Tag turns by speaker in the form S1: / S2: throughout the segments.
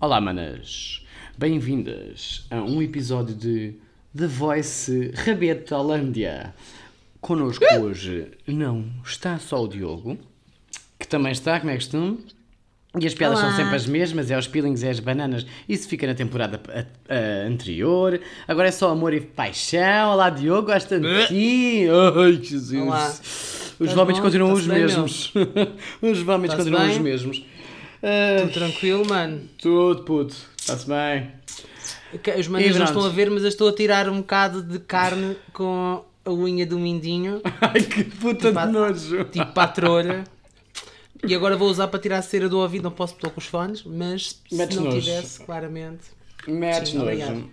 S1: Olá, manas! Bem-vindas a um episódio de The Voice Rabeta Holândia. Connosco hoje não está só o Diogo, que também está, como é costume. E as piadas
S2: Olá.
S1: são sempre as mesmas, é os peelings e as bananas. Isso fica na temporada a- a- anterior. Agora é só amor e paixão. Olá, Diogo, gosta de ti. Ai, Jesus.
S2: Olá.
S1: Os
S2: Estás
S1: vómitos continuam os mesmos. os vómitos continuam os mesmos.
S2: Tudo tranquilo, mano.
S1: tudo, puto. Está-se bem.
S2: Os manos não estão a ver, mas eu estou a tirar um bocado de carne com a unha do mindinho,
S1: Ai, que puta
S2: Tipo,
S1: de nojo.
S2: tipo para a trolha. E agora vou usar para tirar a cera do ouvido, não posso pôr com os fones, mas se
S1: Metes
S2: não
S1: nojo.
S2: tivesse, claramente,
S1: Metes nojo.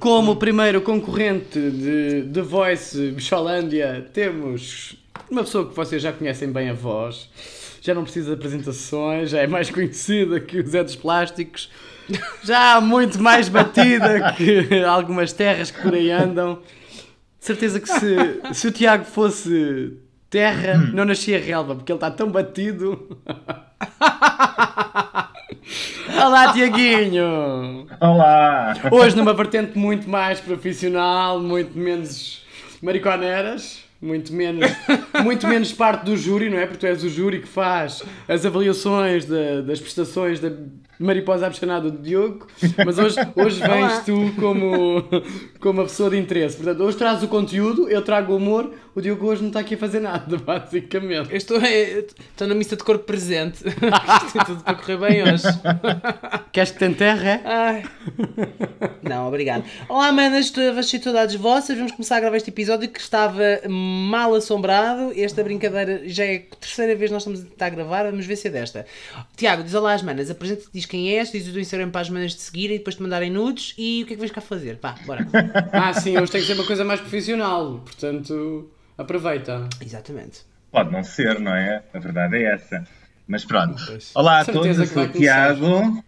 S1: Como primeiro concorrente de The Voice Bicholândia, temos uma pessoa que vocês já conhecem bem a voz, já não precisa de apresentações, já é mais conhecida que o Zé dos Plásticos, já há muito mais batida que algumas terras que por aí andam. De certeza que se, se o Tiago fosse terra, não nascia relva, porque ele está tão batido. Olá, Tiaguinho!
S3: Olá!
S1: Hoje numa vertente muito mais profissional, muito menos mariconeiras, muito menos, muito menos parte do júri, não é? Porque tu és o júri que faz as avaliações da- das prestações da mariposa abscanada do Diogo, mas hoje, hoje vens tu como, como uma pessoa de interesse. Portanto, hoje traz o conteúdo, eu trago o humor, o Diogo hoje não está aqui a fazer nada, basicamente.
S2: Eu estou, eh, estou na missa de corpo presente. Tem tudo para correr bem hoje.
S1: Queres que te enterre? é?
S2: Ai. Não, obrigado. Olá, manas, estou a cheio de saudades vossas. Vamos começar a gravar este episódio que estava mal assombrado. Esta brincadeira já é a terceira vez que nós estamos a tentar gravar. Vamos ver se é desta. Tiago, diz olá às manas. Apresenta-te, diz quem és, diz o teu Instagram para as manas de seguir e depois te mandarem nudes. E o que é que vais cá fazer? Pá, bora.
S1: Ah, sim, hoje tem que ser uma coisa mais profissional, portanto, aproveita.
S2: Exatamente.
S3: Pode não ser, não é? A verdade é essa. Mas pronto.
S2: Pois.
S3: Olá a
S1: Certeza
S3: todos, eu
S1: que
S3: sou o. Tiago.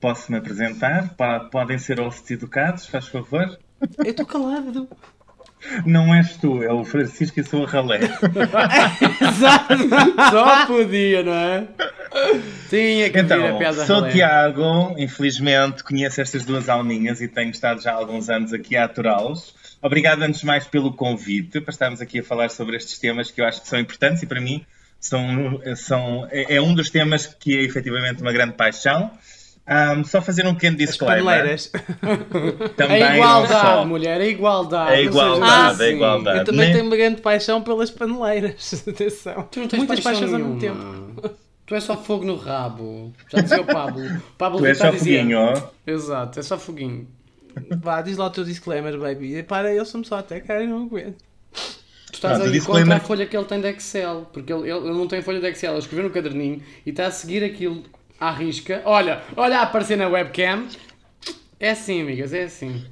S3: Posso-me apresentar? Pa- Podem ser hosts educados, faz favor?
S2: Eu estou calado.
S3: Não és tu, é o Francisco e sou a Ralé.
S2: Exato.
S1: Só podia, não é? Tinha que vir a
S3: Então,
S1: piada
S3: sou o
S1: ralé.
S3: Tiago, infelizmente conheço estas duas alminhas e tenho estado já há alguns anos aqui a aturá-los. Obrigado antes de mais pelo convite para estarmos aqui a falar sobre estes temas que eu acho que são importantes e para mim são, são, é, é um dos temas que é efetivamente uma grande paixão. Ahm, só fazer um pequeno
S2: As
S3: disclaimer.
S2: paneleiras.
S3: Também
S1: A
S3: não
S1: igualdade,
S3: só.
S1: mulher, a igualdade.
S3: A
S1: não
S3: igualdade,
S1: sejas
S3: a igualdade.
S2: Eu também
S3: Nem-
S2: tenho uma grande paixão pelas paneleiras. Atenção.
S1: Tu não tens
S2: Muitas paixões ao mesmo tempo.
S1: Tu és só fogo no rabo. Já dizia o Pablo. Pablo
S3: Tu és só
S1: dizia-
S3: foguinho, ó.
S1: Exato, é só foguinho.
S2: Vá, diz lá o teu disclaimer, baby. E para, eu sou-me só até cara e não aguento.
S1: Tu estás
S3: o disclaimer-
S1: contra a folha que ele tem de Excel. Porque ele, ele, ele não tem folha de Excel, ele escreveu no caderninho e está a seguir aquilo à risca. Olha, olha a aparecer na webcam. É assim, amigas, é assim.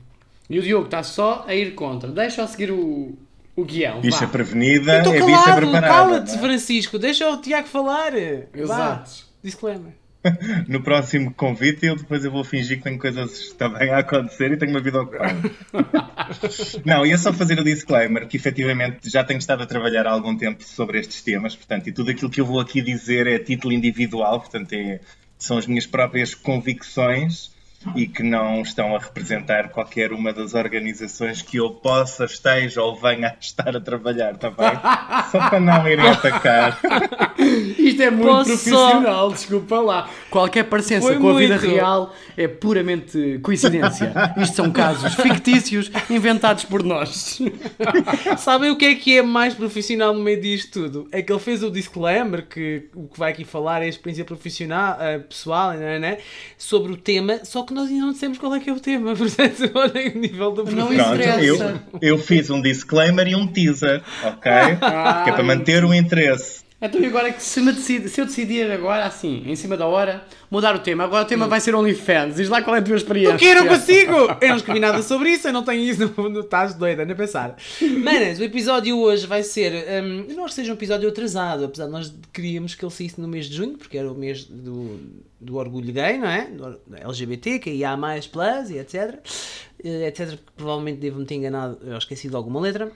S1: E o Diogo está só a ir contra. Deixa-o seguir o, o guião.
S3: Bicha
S1: vá.
S3: prevenida
S2: Eu estou
S3: é bicha
S2: calado,
S3: preparada.
S2: cala-te,
S3: não é?
S2: Francisco. Deixa o Tiago falar. Vá.
S1: Exato.
S2: Disclaimer.
S3: No próximo convite, eu depois eu vou fingir que tenho coisas também a acontecer e tenho uma vida ocupada. Não, ia só fazer o disclaimer que efetivamente já tenho estado a trabalhar há algum tempo sobre estes temas, portanto, e tudo aquilo que eu vou aqui dizer é a título individual, portanto, é- são as minhas próprias convicções e que não estão a representar qualquer uma das organizações que eu possa, esteja ou venha a estar a trabalhar, está bem? Só para não irem atacar.
S1: Isto é muito
S2: Posso
S1: profissional, desculpa lá. Qualquer parecença
S2: Foi
S1: com a vida
S2: muito.
S1: real é puramente coincidência. Isto são casos fictícios inventados por nós.
S2: Sabem o que é que é mais profissional no meio disto tudo? É que ele fez o disclaimer, que o que vai aqui falar é a experiência profissional, eh, pessoal, né, né, sobre o tema, só que nós ainda não dissemos qual é que é o tema, portanto, olhem o nível do
S1: Não interessa.
S3: eu, eu fiz um disclaimer e um teaser, ok? que é para manter o interesse.
S1: Então e agora que se, me decidi- se eu decidir agora, assim, em cima da hora, mudar o tema, agora o tema vai ser OnlyFans. Diz lá qual é a tua experiência.
S2: Porque eu não consigo! Eu não escrevi nada sobre isso, eu não tenho isso Estás doida, nem pensar. Manas, o episódio hoje vai ser. hum, eu não acho que seja um episódio atrasado, apesar de nós queríamos que ele saísse no mês de junho, porque era o mês do, do orgulho gay, não é? Do, LGBT, que ia mais plus e etc. Eh, etc. Provavelmente devo-me ter enganado, eu esqueci de alguma letra.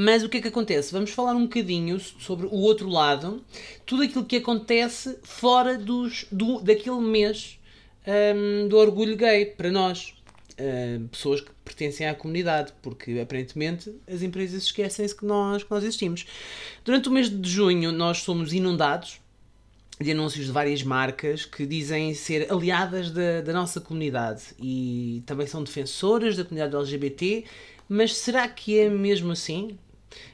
S2: Mas o que é que acontece? Vamos falar um bocadinho sobre o outro lado, tudo aquilo que acontece fora dos, do, daquele mês hum, do orgulho gay para nós. hum, pessoas que pertencem à comunidade, porque aparentemente as empresas esquecem-se que nós, que nós existimos. Durante o mês de junho, nós somos inundados de anúncios de várias marcas que dizem ser aliadas da, da nossa comunidade e também são defensoras da comunidade LGBT, mas será que é mesmo assim?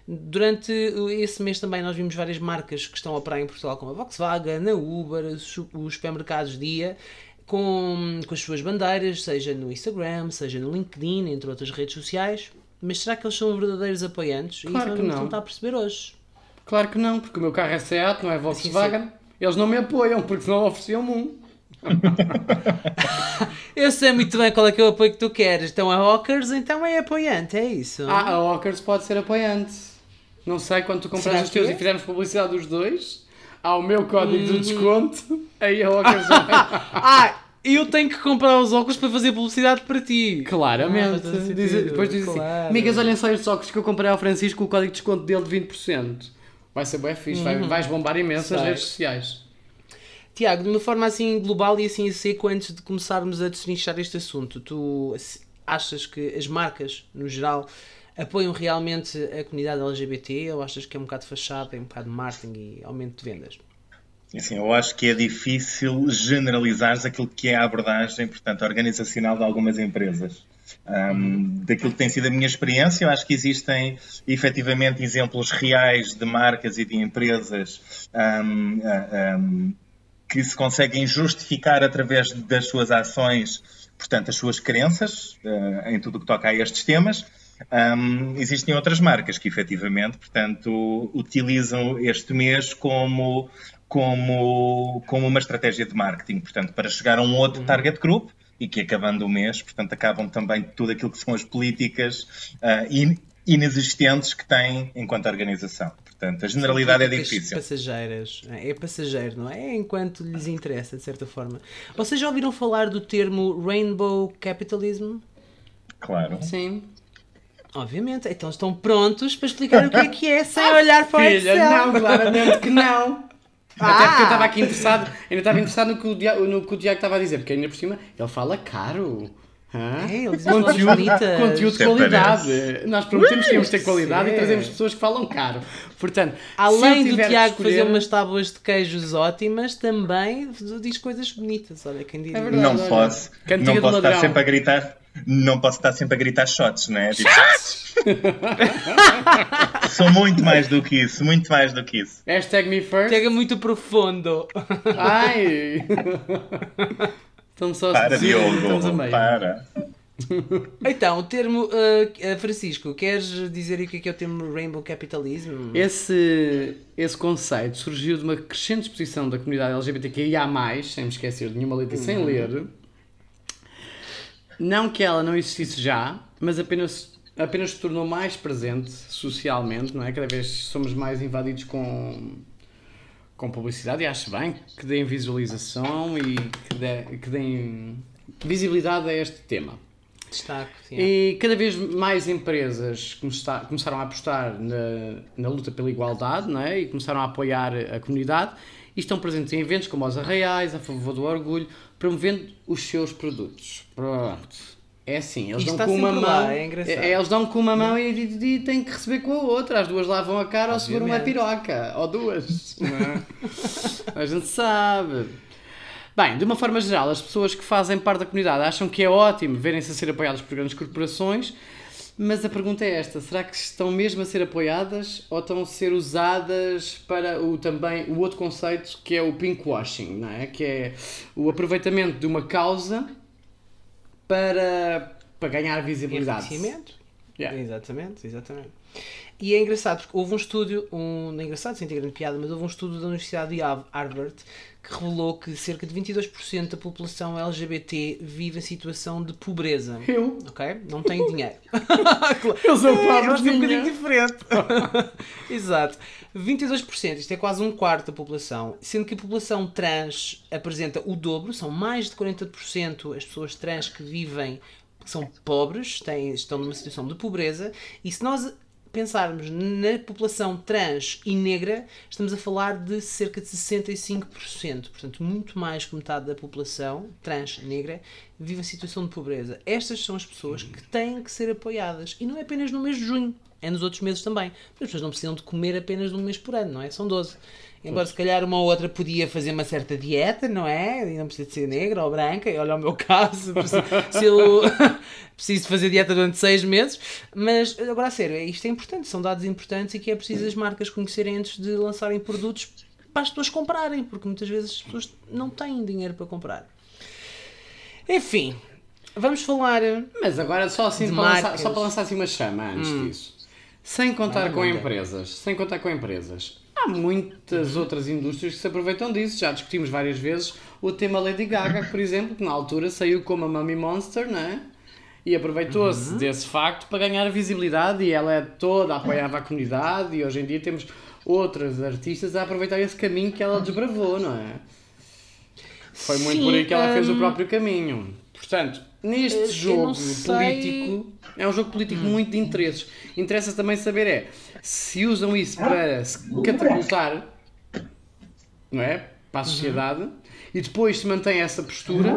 S2: Durante esse mês também nós vimos várias marcas que estão a operar em Portugal, como a Volkswagen, a Uber, os os supermercados Dia, com, com as suas bandeiras, seja no Instagram, seja no LinkedIn, entre outras redes sociais. Mas será que eles são verdadeiros apoiantes?
S1: Claro
S2: isso
S1: que
S2: vamos
S1: não.
S2: tentar perceber hoje.
S1: Claro que não, porque o meu carro é Seat, não é Volkswagen. Eles não me apoiam, porque senão ofereciam-me um.
S2: Eu sei muito bem qual é que é o apoio que tu queres. Então a Hawkers, então é apoiante, é isso?
S1: Ah, a Walkers pode ser apoiante. Não sei, quando tu compras
S2: Será
S1: os teus
S2: é?
S1: e fizermos publicidade dos dois, há o meu código
S2: Uhum.
S1: de desconto, aí a Walkers vai.
S2: Ah, eu tenho que comprar os óculos para fazer publicidade para ti.
S1: Claramente.
S2: Ah,
S1: Diz- depois diz assim:
S2: claro.
S1: Amigas, olhem só estes óculos que eu comprei ao Francisco com o código de desconto dele de 20%. Vai ser bem fixe, vai- vais bombar imenso as redes sociais.
S2: Tiago, de uma forma assim global e assim a seco, antes de começarmos a destrinchar este assunto, tu achas que as marcas, no geral, apoiam realmente a comunidade LGBT ou achas que é um bocado fachada, é um bocado marketing e aumento de vendas?
S3: Assim, eu acho que é difícil generalizar aquilo que é a abordagem, portanto, organizacional de algumas empresas. Um, daquilo que tem sido a minha experiência, eu acho que existem efetivamente exemplos reais de marcas e de empresas um, um, que se conseguem justificar através das suas ações, portanto, as suas crenças uh, em tudo o que toca a estes temas. Um, existem outras marcas que efetivamente, portanto, utilizam este mês como, como, como uma estratégia de marketing, portanto, para chegar a um outro target group e que acabando o mês, portanto, acabam também tudo aquilo que são as políticas uh, in, inexistentes que têm enquanto organização. Portanto, a generalidade é difícil.
S2: Passageiras. É passageiro, não é? É enquanto lhes interessa, de certa forma. Vocês já ouviram falar do termo Rainbow Capitalism?
S3: Claro.
S1: Sim.
S2: Obviamente. Então estão prontos para explicar o que é que é sem olhar para o
S1: Filha,
S2: Excel.
S1: não, claramente que não.
S2: Ah!
S1: Até porque eu estava aqui interessado, ainda estava interessado no que, o Diago, no que o Diago estava a dizer, porque ainda por cima ele fala caro.
S2: É, ele diz as palavras bonitas.
S1: conteúdo de
S3: Até
S1: qualidade. Nós prometemos que íamos ter qualidade
S2: sim.
S1: e trazemos pessoas que falam caro. Portanto,
S2: Além do Tiago
S1: escolher-
S2: fazer umas tábuas de queijos ótimas, também diz coisas bonitas. Olha, quem diria.
S1: É verdade.
S3: Não
S1: olha,
S3: posso,
S1: cantiga
S3: não posso estar sempre a gritar. Não posso estar sempre a gritar shots, não é? Tipo, Sou muito mais do que isso, muito mais do que isso.
S1: Hashtag me first.
S2: É muito profundo.
S1: Ai! Estamos só a
S3: Para,
S1: seduzir,
S3: Diogo,
S1: estamos a meio.
S3: para.
S2: Então, o termo. uh, Francisco, queres dizer aí o que é, que é o termo Rainbow Capitalism?
S1: Esse, esse conceito surgiu de uma crescente exposição da comunidade LGBTQIA+, sem me esquecer de nenhuma letra sem ler. Não que ela não existisse já, mas apenas, apenas se tornou mais presente socialmente, não é? Cada vez somos mais invadidos com, com publicidade e acho bem que deem visualização e que, dê, que deem visibilidade a este tema.
S2: Destaque, sim.
S1: E cada vez mais empresas começa- começaram a apostar na, na luta pela igualdade não é? e começaram a apoiar a comunidade e estão presentes em eventos como os Arraiais, a favor do orgulho, promovendo os seus produtos. Pronto. É assim, eles dão com uma mão.
S2: lá, é
S1: é- eles dão com uma mão e, e- e têm que receber com a outra. As duas lavam a cara ou seguram uma
S2: Obviamente.
S1: piroca. Ou duas. é? a gente sabe. Bem, de uma forma geral, as pessoas que fazem parte da comunidade acham que é ótimo verem-se a ser apoiadas por grandes corporações, mas a pergunta é esta: será que estão mesmo a ser apoiadas ou estão a ser usadas para o, também, o outro conceito que é o pinkwashing, não é? Que é o aproveitamento de uma causa para, para ganhar visibilidade.
S2: Enriquecimento.
S1: Yeah.
S2: Exatamente, exatamente. E é engraçado porque houve um estúdio, um, não é engraçado, sem ter grande piada, mas houve um estudo da Universidade de Har- Harvard que revelou que cerca de 22% da população LGBT vive em situação de pobreza.
S1: Eu?
S2: Ok? Não tem dinheiro.
S1: Eu sou
S2: É,
S1: pobre
S2: mas é um bocadinho diferente. Exato. 22%, isto é quase um quarto da população, sendo que a população trans apresenta o dobro, são mais de 40% as pessoas trans que vivem, que são pobres, têm, estão numa situação de pobreza, e se nós pensarmos na população trans e negra, estamos a falar de cerca de 65%. Portanto, muito mais que metade da população trans negra vive a situação de pobreza. Estas são as pessoas que têm que ser apoiadas. E não é apenas no mês de junho, é nos outros meses também. As pessoas não precisam de comer apenas num mês por ano, não é? São 12. Embora se calhar uma ou outra podia fazer uma certa dieta, não é? E não precisa de ser negra ou branca, e olha o meu caso, se eu preciso fazer dieta durante seis meses. Mas agora a sério, isto é importante, são dados importantes e que é preciso as marcas conhecerem antes de lançarem produtos para as pessoas comprarem, porque muitas vezes as pessoas não têm dinheiro para comprar. Enfim, vamos falar.
S1: Mas agora só assim para lançar, só para lançar assim uma chama antes disso. Sem contar
S2: Ah,
S1: com empresas, sem contar com empresas. Há muitas outras indústrias que se aproveitam disso. Já discutimos várias vezes o tema Lady Gaga, por exemplo, que na altura saiu como a Mummy Monster, não é? E aproveitou-se desse facto para ganhar visibilidade e ela é toda apoiava a comunidade e hoje em dia temos outras artistas a aproveitar esse caminho que ela desbravou, não é? Foi muito
S2: Sim,
S1: por aí que ela fez o
S2: hum,
S1: próprio caminho. Portanto, neste
S2: eu
S1: jogo político, é um jogo político muito de interesses. Interessa também saber é se usam isso para se catapultar, não é? Para a sociedade e depois se mantém essa postura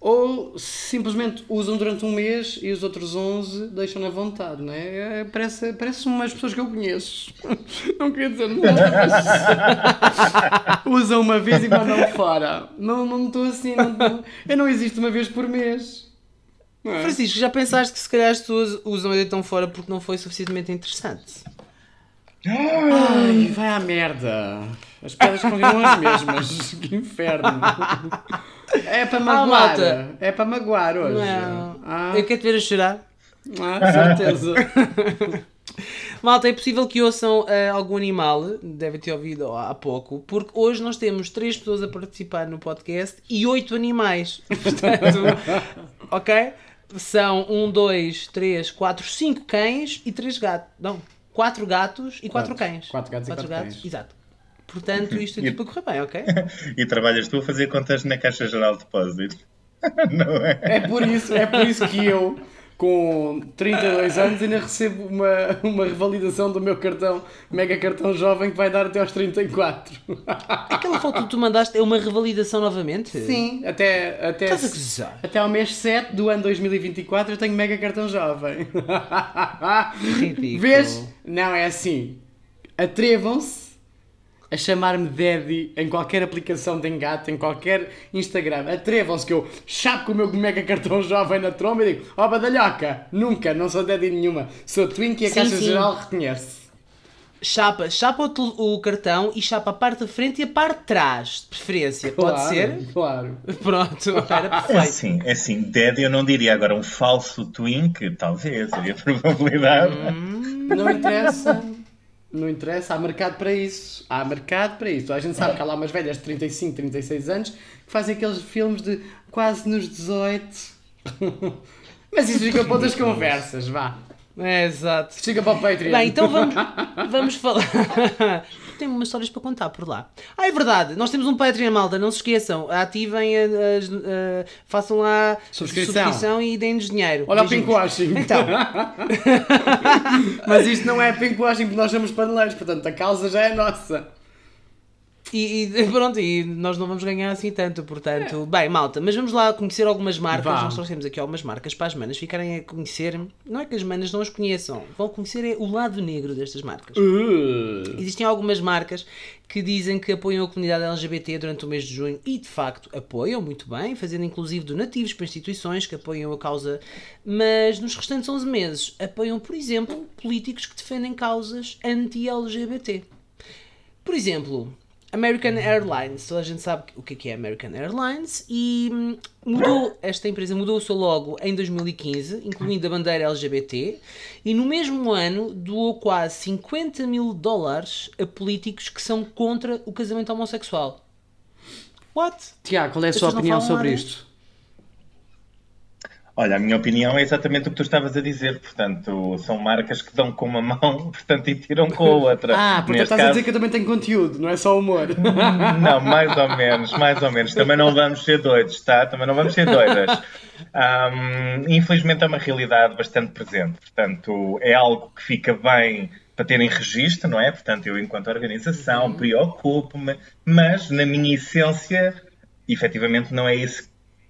S1: ou simplesmente usam durante um mês e os outros 11 deixam na vontade, não é? É, Parece, parece umas pessoas que eu conheço. Não queria dizer nada. mas Usam uma vez e mandam fora. Não não estou assim. Não, não- eu não existo uma vez por mês. É?
S2: Francisco, já pensaste que se calhar as pessoas usam a deitam fora porque não foi suficientemente interessante?
S1: Ai, vai à merda. As pedras continuam as mesmas. Que inferno. É para magoar.
S2: malta.
S1: é para magoar hoje.
S2: Não.
S1: Ah,
S2: Eu quero te ver a chorar.
S1: ah, certeza.
S2: Malta, é possível que ouçam eh, algum animal, devem ter ouvido há pouco, porque hoje nós temos três pessoas a participar no podcast e oito animais. Portanto, ok? São um, dois, três, quatro, cinco cães e três gatos. Não, quatro gatos e quatro,
S1: Quatro.
S2: cães.
S1: Quatro gatos e quatro cães.
S2: Exato. Portanto, isto é tudo para correr bem, ok?
S3: E trabalhas tu a fazer contas na Caixa Geral de Depósitos. Não é?
S1: É por isso, é por isso que eu, com 32 anos, ainda recebo uma, uma revalidação do meu cartão, mega cartão jovem, que vai dar até aos 34.
S2: Aquela foto que tu mandaste é uma revalidação novamente?
S1: Sim, até, até,
S2: Estás a gozar?
S1: até ao mês 7 do ano 2024 eu tenho mega cartão jovem.
S2: Ridículo.
S1: Vês? Não, é assim. Atrevam-se a chamar-me Daddy em qualquer aplicação de engate, em qualquer Instagram. Atrevam-se que eu chapo com o meu mega cartão jovem na tromba e digo: Ó badalhoca, nunca, não sou Daddy nenhuma. Sou Twink e a
S2: Sim,
S1: Caixa
S2: sim.
S1: Geral reconhece.
S2: Chapa, chapa o, o cartão e chapa a parte da frente e a parte de trás, de preferência. Pode
S1: Claro,
S2: ser?
S1: Claro.
S2: Pronto, era
S3: É
S2: perfeito.
S3: assim, é assim, Dead eu não diria agora um falso twink, talvez, havia probabilidade.
S1: Não interessa. Não interessa, há mercado para isso. Há mercado para isso. A gente sabe que há lá umas velhas de 35, 36 anos que fazem aqueles filmes de quase nos 18. Mas isso fica para outras conversas, vá.
S2: É, exato.
S1: Fica para o Patreon.
S2: Bem, então vamos, vamos falar. Tenho umas histórias para contar por lá. Ah, é verdade, nós temos um Patreon, malta, não se esqueçam. Ativem, a- as- a- façam lá
S1: Subscrição.
S2: e deem-nos dinheiro.
S1: Olha o pinkwashing.
S2: Então,
S1: Mas isto não é pinkwashing porque nós somos paneleiros, portanto a causa já é nossa.
S2: E, e pronto, e nós não vamos ganhar assim tanto, portanto. Bem, malta, mas vamos lá conhecer algumas marcas.
S1: Vá.
S2: Nós trouxemos aqui algumas marcas para as manas ficarem a conhecer. Não é que as manas não as conheçam, vão conhecer é o lado negro destas marcas.
S1: Uh.
S2: Existem algumas marcas que dizem que apoiam a comunidade LGBT durante o mês de junho e de facto apoiam muito bem, fazendo inclusive donativos para instituições que apoiam a causa, mas nos restantes 11 meses apoiam, por exemplo, políticos que defendem causas anti-LGBT. Por exemplo, American Airlines, toda a gente sabe o que é é American Airlines e hum, mudou, esta empresa mudou o seu logo em 2015, incluindo a bandeira LGBT, e no mesmo ano doou quase 50 mil dólares a políticos que são contra o casamento homossexual. What?
S1: Tiago, qual é a sua opinião sobre
S2: nada?
S1: isto?
S3: Olha, a minha opinião é exatamente o que tu estavas a dizer. Portanto, são marcas que dão com uma mão, portanto, e tiram com a outra.
S1: Ah, portanto
S3: Neste
S1: estás a
S3: caso-
S1: dizer que eu também tenho conteúdo, não é só humor.
S3: Não, mais ou menos, mais ou menos. Também não vamos ser doidos, tá? Também não vamos ser doidas. Ahm, infelizmente é uma realidade bastante presente. Portanto, é algo que fica bem para terem registro, não é? Portanto, eu, enquanto organização, preocupo-me, mas na minha essência, efetivamente, não é isso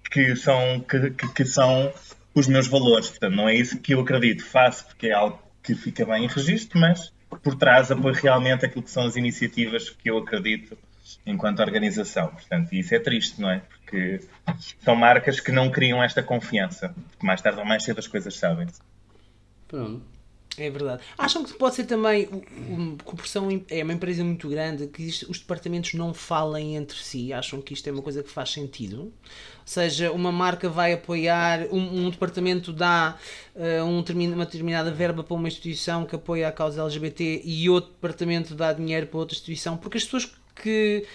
S3: que são, que, que- que são os meus valores. Portanto, não é isso que eu acredito. Faço porque é algo que fica bem em registro, mas por trás apoio realmente aquilo que são as iniciativas que eu acredito enquanto organização. Portanto, isso é triste, não é? Porque são marcas que não criam esta confiança. Mais tarde ou mais cedo as coisas sabem-se.
S1: Pronto.
S2: É verdade. Acham que pode ser também são em- é uma empresa muito grande que os departamentos não falem entre si? Acham que isto é uma coisa que faz sentido? Ou seja, uma marca vai apoiar, um, um departamento dá eh, um uma determinada verba para uma instituição que apoia a causa LGBT e outro departamento dá dinheiro para outra instituição, porque as pessoas que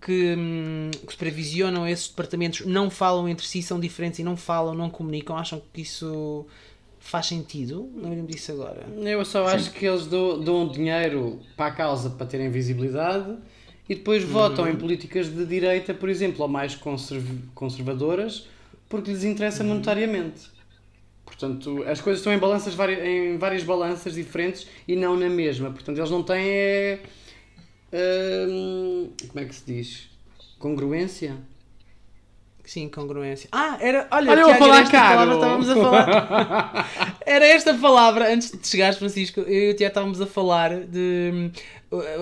S2: que, hum, que supervisionam esses departamentos não falam entre si, são diferentes e não falam, não comunicam, acham que isso faz sentido? Não me disso agora.
S1: Eu só acho que eles dão, dão dinheiro para a causa para terem visibilidade e depois votam em políticas de direita, por exemplo, ou mais conserv- conservadoras, porque lhes interessa monetariamente. Portanto, as coisas estão em, balanças, em várias balanças diferentes e não na mesma. Portanto, eles não têm. é, hum, como é que se diz? Congruência?
S2: Sim, congruência. Ah, era. Olha,
S1: Olha, eu a
S2: Tiago,
S1: falar
S2: esta
S1: caro.
S2: estávamos a falar. era esta palavra, antes de chegares, Francisco, eu e o Tiago estávamos a falar de hum,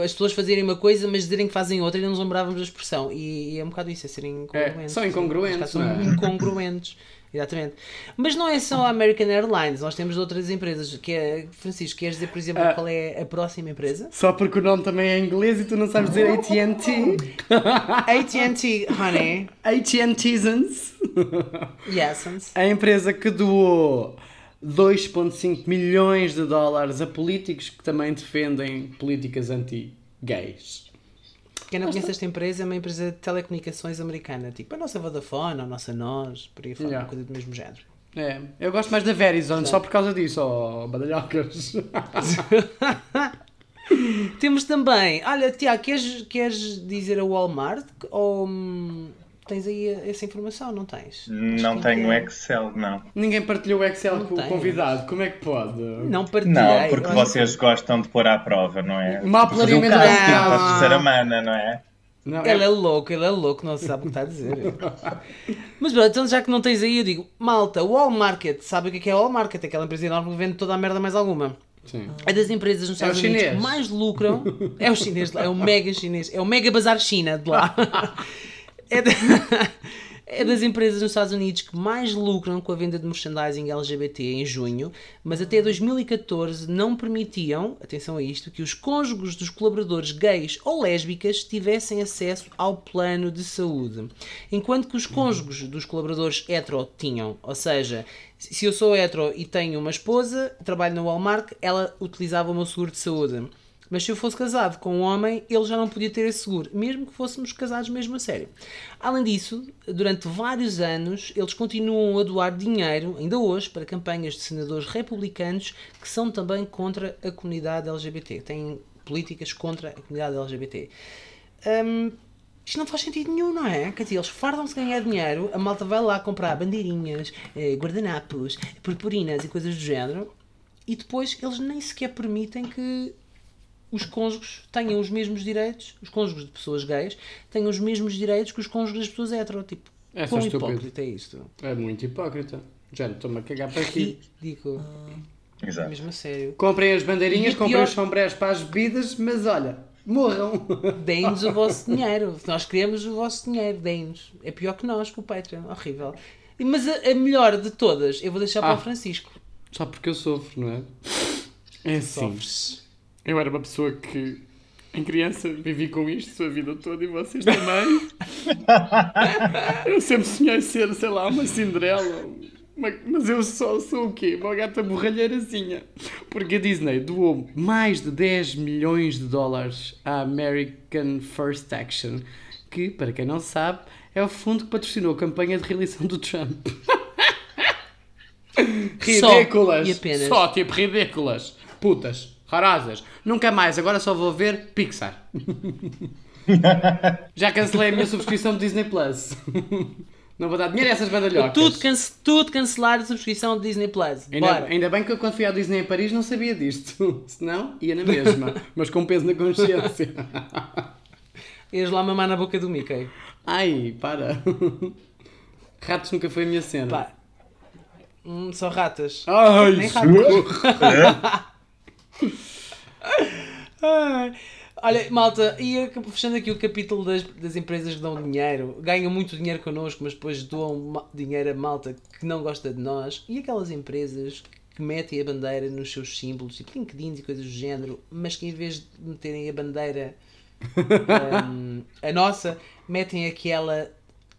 S2: as pessoas fazerem uma coisa, mas dizerem que fazem outra e não nos lembrávamos da expressão. E, e é um bocado isso, é serem incongruentes.
S1: são incongruentes, é?
S2: São incongruentes. Exatamente. Mas não é só a American Airlines, nós temos outras empresas. Que é, Francisco, queres dizer, por exemplo,
S1: Ah.
S2: qual é a próxima empresa?
S1: Só porque o nome também é inglês e tu não sabes dizer AT&T.
S2: AT&T, honey.
S1: AT&T's.
S2: Yes.
S1: A empresa que doou 2,5 milhões de dólares a políticos que também defendem políticas anti-gays.
S2: Quem não conhece esta empresa é uma empresa de telecomunicações americana, tipo a nossa Vodafone, a nossa Nós, por aí fora,
S1: Yeah.
S2: uma coisa do mesmo género.
S1: É, eu gosto mais da Verizon só por causa disso, ó badalhocas.
S2: Temos também, olha, Tiago, queres, queres dizer a Walmart ou hum, tens aí essa informação? Não tens?
S3: Não tenho
S2: é.
S3: Excel, não.
S1: Ninguém partilhou o Excel
S2: Não
S1: com o convidado, como é que pode?
S2: Não partilhei.
S3: Não, porque vocês gostam de pôr à prova, não é?
S1: Mal planeamento
S3: caso tipo
S2: não.
S3: a terceira mana, não é?
S1: Não,
S2: Ele é louco, ele é louco, não sabe o que está a dizer. Mas pronto, então já que não tens aí, eu digo, malta, Walmart, sabe o que é que é a Walmart? Aquela empresa enorme que vende toda a merda mais alguma.
S1: Sim.
S2: É das empresas nos
S1: É o
S2: Estados Unidos que mais lucram. É o chinês, é o mega chinês, é o mega bazar China de lá. É, da- é das empresas nos Estados Unidos que mais lucram com a venda de merchandising LGBT em junho, mas até 2014 não permitiam, atenção a isto, que os cônjuges dos colaboradores gays ou lésbicas tivessem acesso ao plano de saúde. Enquanto que os cônjuges dos colaboradores hetero tinham, ou seja, se eu sou hetero e tenho uma esposa, trabalho na Walmart, ela utilizava o meu seguro de saúde. Mas se eu fosse casado com um homem, ele já não podia ter esse seguro, mesmo que fôssemos casados mesmo a sério. Além disso, durante vários anos, eles continuam a doar dinheiro, ainda hoje, para campanhas de senadores republicanos que são também contra a comunidade LGBT, têm políticas contra a comunidade LGBT. Hum, isto não faz sentido nenhum, não é? Quer dizer, eles fardam-se ganhar dinheiro, a malta vai lá comprar bandeirinhas, eh, guardanapos, purpurinas e coisas do género, e depois eles nem sequer permitem que os cônjuges tenham os mesmos direitos, os cônjuges de pessoas gays tenham os mesmos direitos que os cônjuges das pessoas hetero. Tipo,
S1: É
S2: quão
S1: estúpido.
S2: hipócrita é isto?
S1: É muito hipócrita. Já estou-me a cagar para aqui.
S2: Ridículo.
S3: Exato.
S2: Mesmo a sério.
S1: Comprem as bandeirinhas,
S2: E
S1: comprem
S2: pior-
S1: os sombrés para as bebidas, mas olha, morram.
S2: Deem-nos o vosso dinheiro. Nós queremos o vosso dinheiro. Deem-nos. É pior que nós, com o Patreon. Horrível. Mas a, a melhor de todas, eu vou deixar para
S1: Ah.
S2: o Francisco.
S1: Só porque eu sofro, não é? É assim.
S2: Sofres.
S1: Eu era uma pessoa que, em criança, vivi com isto a vida toda e vocês também. eu sempre sonhei ser, sei lá, uma Cinderela. uma- mas eu só sou o quê? Uma gata borralheirazinha. Porque a Disney doou mais de 10 milhões de dólares à American First Action, que, para quem não sabe, é o fundo que patrocinou a campanha de reeleição do Trump. Ridículas.
S2: Só e apenas.
S1: Só, tipo, ridículas. Putas. Rarasas. Nunca mais. Agora só vou ver Pixar. Já cancelei a minha subscrição do Disney Plus. Não vou dar dinheiro a essas badalhocas.
S2: Tudo, cance tudo cancelar a subscrição de Disney Plus.
S1: Ainda,
S2: Bora.
S1: ainda bem que eu quando fui à Disney em Paris não sabia disto. Senão, ia na mesma. mas com peso na consciência.
S2: Ias lá mamar na boca do Mickey.
S1: Ai, para. Ratos nunca foi a minha cena.
S2: Pá. Hum, só ratas.
S1: Ai,
S2: Nem ratos. Olha, malta, e fechando aqui o capítulo das, das empresas que dão dinheiro, ganham muito dinheiro connosco, mas depois doam dinheiro a malta que não gosta de nós, e aquelas empresas que metem a bandeira nos seus símbolos, tipo LinkedIn e coisas do género, mas que em vez de meterem a bandeira hum, a nossa, metem aquela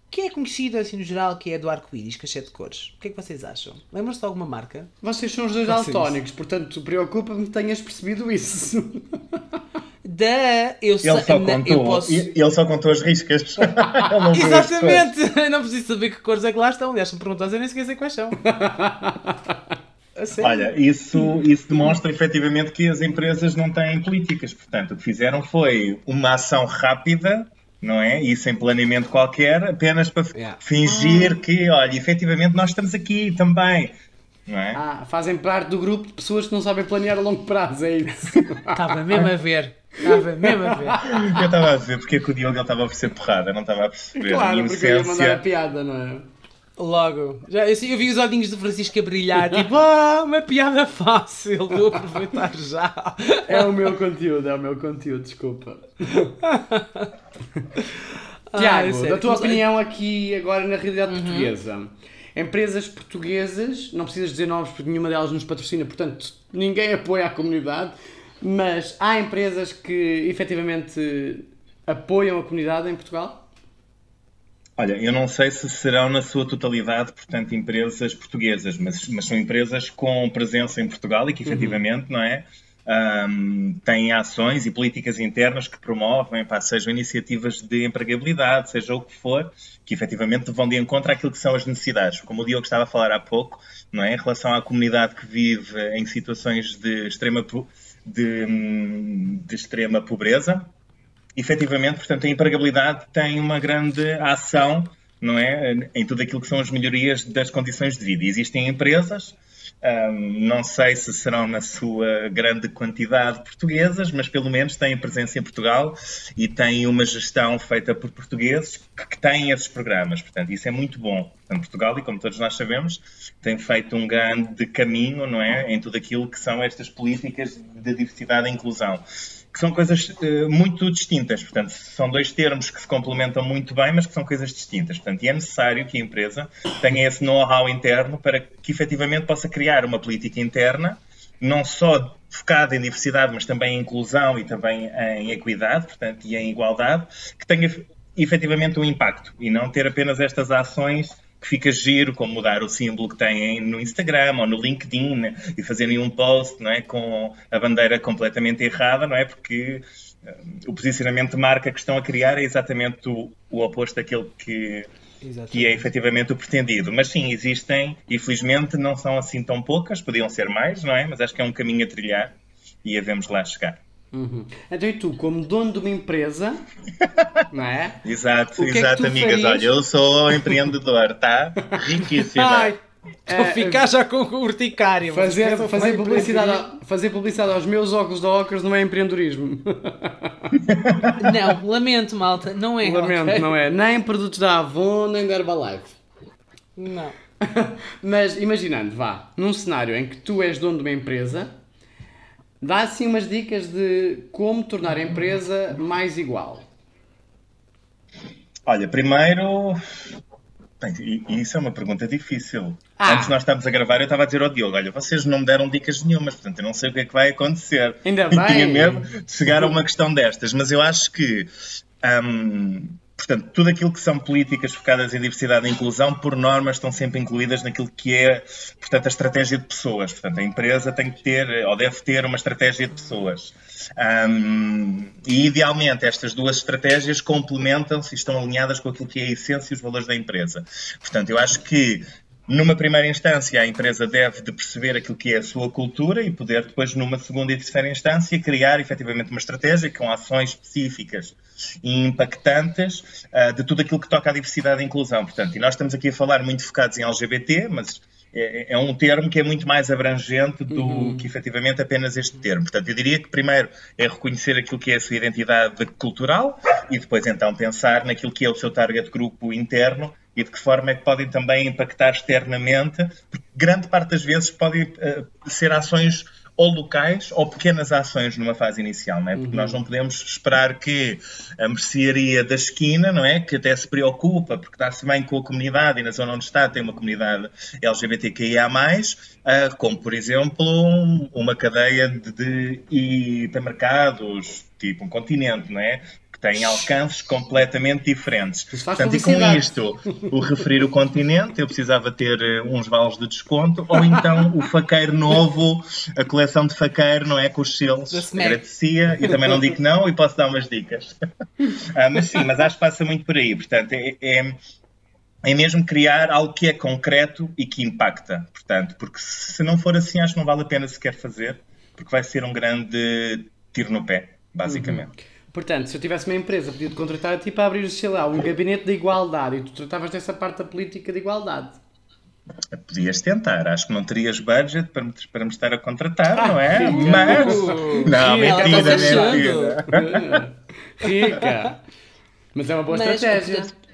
S2: que é conhecida assim no geral, que é do arco-íris, as sete cores. O que é que vocês acham? Lembram-se de alguma marca?
S1: Vocês são os dois daltónicos, portanto preocupa-me que tenhas percebido isso.
S2: Da. Eu, sei,
S3: Ele só
S2: na-
S3: contou,
S2: eu posso.
S3: ele só contou as riscas.
S2: Exatamente! Eu não preciso saber que cores é que lá estão. Aliás, se me perguntas, eu nem sequer sei quais são. A sério?
S3: Olha, isso, isso demonstra efetivamente que as empresas não têm políticas. Portanto, o que fizeram foi uma ação rápida, não é? E sem planeamento qualquer, apenas para
S2: Yeah.
S3: fingir que, olha, efetivamente nós estamos aqui também. Não é?
S1: Ah, fazem parte do grupo de pessoas que não sabem planear a longo prazo, é isso.
S2: Estava mesmo a ver. Estava mesmo a ver.
S3: Eu estava a ver porque é que o Diogo estava a oferecer porrada, não estava a perceber. a
S1: claro, porque eu ia mandar a piada, não é?
S2: Logo. Já, eu, eu vi os olhinhos do Francisco a brilhar. Tipo, ah, uma piada fácil. Vou aproveitar já.
S1: É o meu conteúdo, é o meu conteúdo, desculpa.
S2: Ah,
S1: Tiago,
S2: é
S1: da tua opinião aqui agora na realidade
S2: Uhum.
S1: portuguesa. Empresas portuguesas, não precisas dizer nomes porque nenhuma delas nos patrocina, portanto ninguém apoia a comunidade, mas há empresas que efetivamente apoiam a comunidade em Portugal?
S3: Olha, eu não sei se serão na sua totalidade, portanto, empresas portuguesas, mas, mas são empresas com presença em Portugal e que efetivamente, não é? ahm, têm ações e políticas internas que promovem, pá, sejam iniciativas de empregabilidade, seja o que for, que efetivamente vão de encontro àquilo que são as necessidades. Como o Diogo estava a falar há pouco, não é? Em relação à comunidade que vive em situações de extrema, de, hum, de extrema pobreza, efetivamente, portanto, a empregabilidade tem uma grande ação, não é? Em tudo aquilo que são as melhorias das condições de vida. Existem empresas, hum, não sei se serão na sua grande quantidade portuguesas, mas pelo menos têm presença em Portugal e têm uma gestão feita por portugueses que, têm esses programas. Portanto, isso é muito bom. Portanto, Portugal, e como todos nós sabemos, tem feito um grande caminho, não é? Em tudo aquilo que são estas políticas de diversidade e inclusão que são coisas eh, muito distintas. Portanto, são dois termos que se complementam muito bem, mas que são coisas distintas. Portanto, é necessário que a empresa tenha esse know-how interno para que efetivamente possa criar uma política interna, não só focada em diversidade, mas também em inclusão e também em equidade, portanto, e em igualdade, que tenha efetivamente um impacto e não ter apenas estas ações que fica giro, como mudar o símbolo que têm no Instagram ou no LinkedIn e fazerem um post não é, com a bandeira completamente errada, não é? Porque eh, o posicionamento de marca que estão a criar é exatamente o, o oposto daquele que, que é efetivamente o pretendido. Mas sim, existem, e felizmente não são assim tão poucas, podiam ser mais, não é? Mas acho que é um caminho a trilhar e havemos lá chegar.
S1: Uhum. Então e tu, como dono de uma empresa, não é?
S3: Exato,
S1: O que é que
S3: exato,
S1: tu
S3: amigas.
S1: farias?
S3: Olha, eu sou empreendedor, tá? Riquíssima.
S2: Ai, estou a
S1: É,
S2: ficar já com urticária.
S1: Fazer, fazer, publicidade, a- fazer publicidade aos meus óculos da Ockers não é empreendedorismo.
S2: Não, lamento, malta. Não é.
S1: Lamento,
S2: ok?
S1: não é? Nem produtos da Avon, nem da Herbalife.
S2: Não.
S1: Mas imaginando, vá, num cenário em que tu és dono de uma empresa, dá assim umas dicas de como tornar a empresa mais igual.
S3: Olha, primeiro. Bem, e- e isso é uma pergunta difícil.
S1: Ah.
S3: Antes de nós estarmos a gravar, eu estava a dizer ao Diogo: olha, vocês não me deram dicas nenhumas, portanto eu não sei o que é que vai acontecer.
S1: Ainda
S3: E
S1: bem.
S3: Tinha medo de chegar a uma questão destas, mas eu acho que. hum, portanto, tudo aquilo que são políticas focadas em diversidade e inclusão, por norma, estão sempre incluídas naquilo que é, portanto, a estratégia de pessoas. Portanto, a empresa tem que ter, ou deve ter, uma estratégia de pessoas. Hum, e, idealmente, estas duas estratégias complementam-se e estão alinhadas com aquilo que é a essência e os valores da empresa. Portanto, eu acho que numa primeira instância, a empresa deve de perceber aquilo que é a sua cultura e poder depois, numa segunda e terceira instância, criar efetivamente uma estratégia com ações específicas e impactantes uh, de tudo aquilo que toca à diversidade e inclusão. Portanto, e nós estamos aqui a falar muito focados em LGBT, mas é, é, um termo que é muito mais abrangente do uhum. que efetivamente apenas este termo. Portanto, eu diria que primeiro é reconhecer aquilo que é a sua identidade cultural e depois então pensar naquilo que é o seu target grupo interno e de que forma é que podem também impactar externamente, porque grande parte das vezes podem uh, ser ações ou locais ou pequenas ações numa fase inicial, não é? Porque uhum. nós não podemos esperar que a mercearia da esquina, não é? Que até se preocupa porque está-se bem com a comunidade e na zona onde está tem uma comunidade LGBTQIA+, uh, como por exemplo uma cadeia de, de hipermercados, tipo um continente, não é? Que têm alcances completamente diferentes. Portanto, e com isto, o referir o continente, eu precisava ter eh, uns vales de desconto, ou então o faqueiro novo, a coleção de faqueiro, não é? Com os selos. Agradecia e também não digo não e posso dar umas dicas. ah, mas sim, mas acho que passa muito por aí. Portanto, é, é é mesmo criar algo que é concreto e que impacta. Portanto, porque se não for assim, acho que não vale a pena sequer fazer, porque vai ser um grande tiro no pé, basicamente. Uhum.
S1: Portanto, se eu tivesse uma empresa, podia-te contratar a ti para abrir, sei lá, um gabinete de igualdade e tu tratavas dessa parte da política de igualdade.
S3: Podias tentar, acho que não terias budget para me, para me estar a contratar, ah, não é? Rica. Mas. Não, mentira, mentira.
S1: Rica! Mas é uma boa Mas, estratégia. Portanto,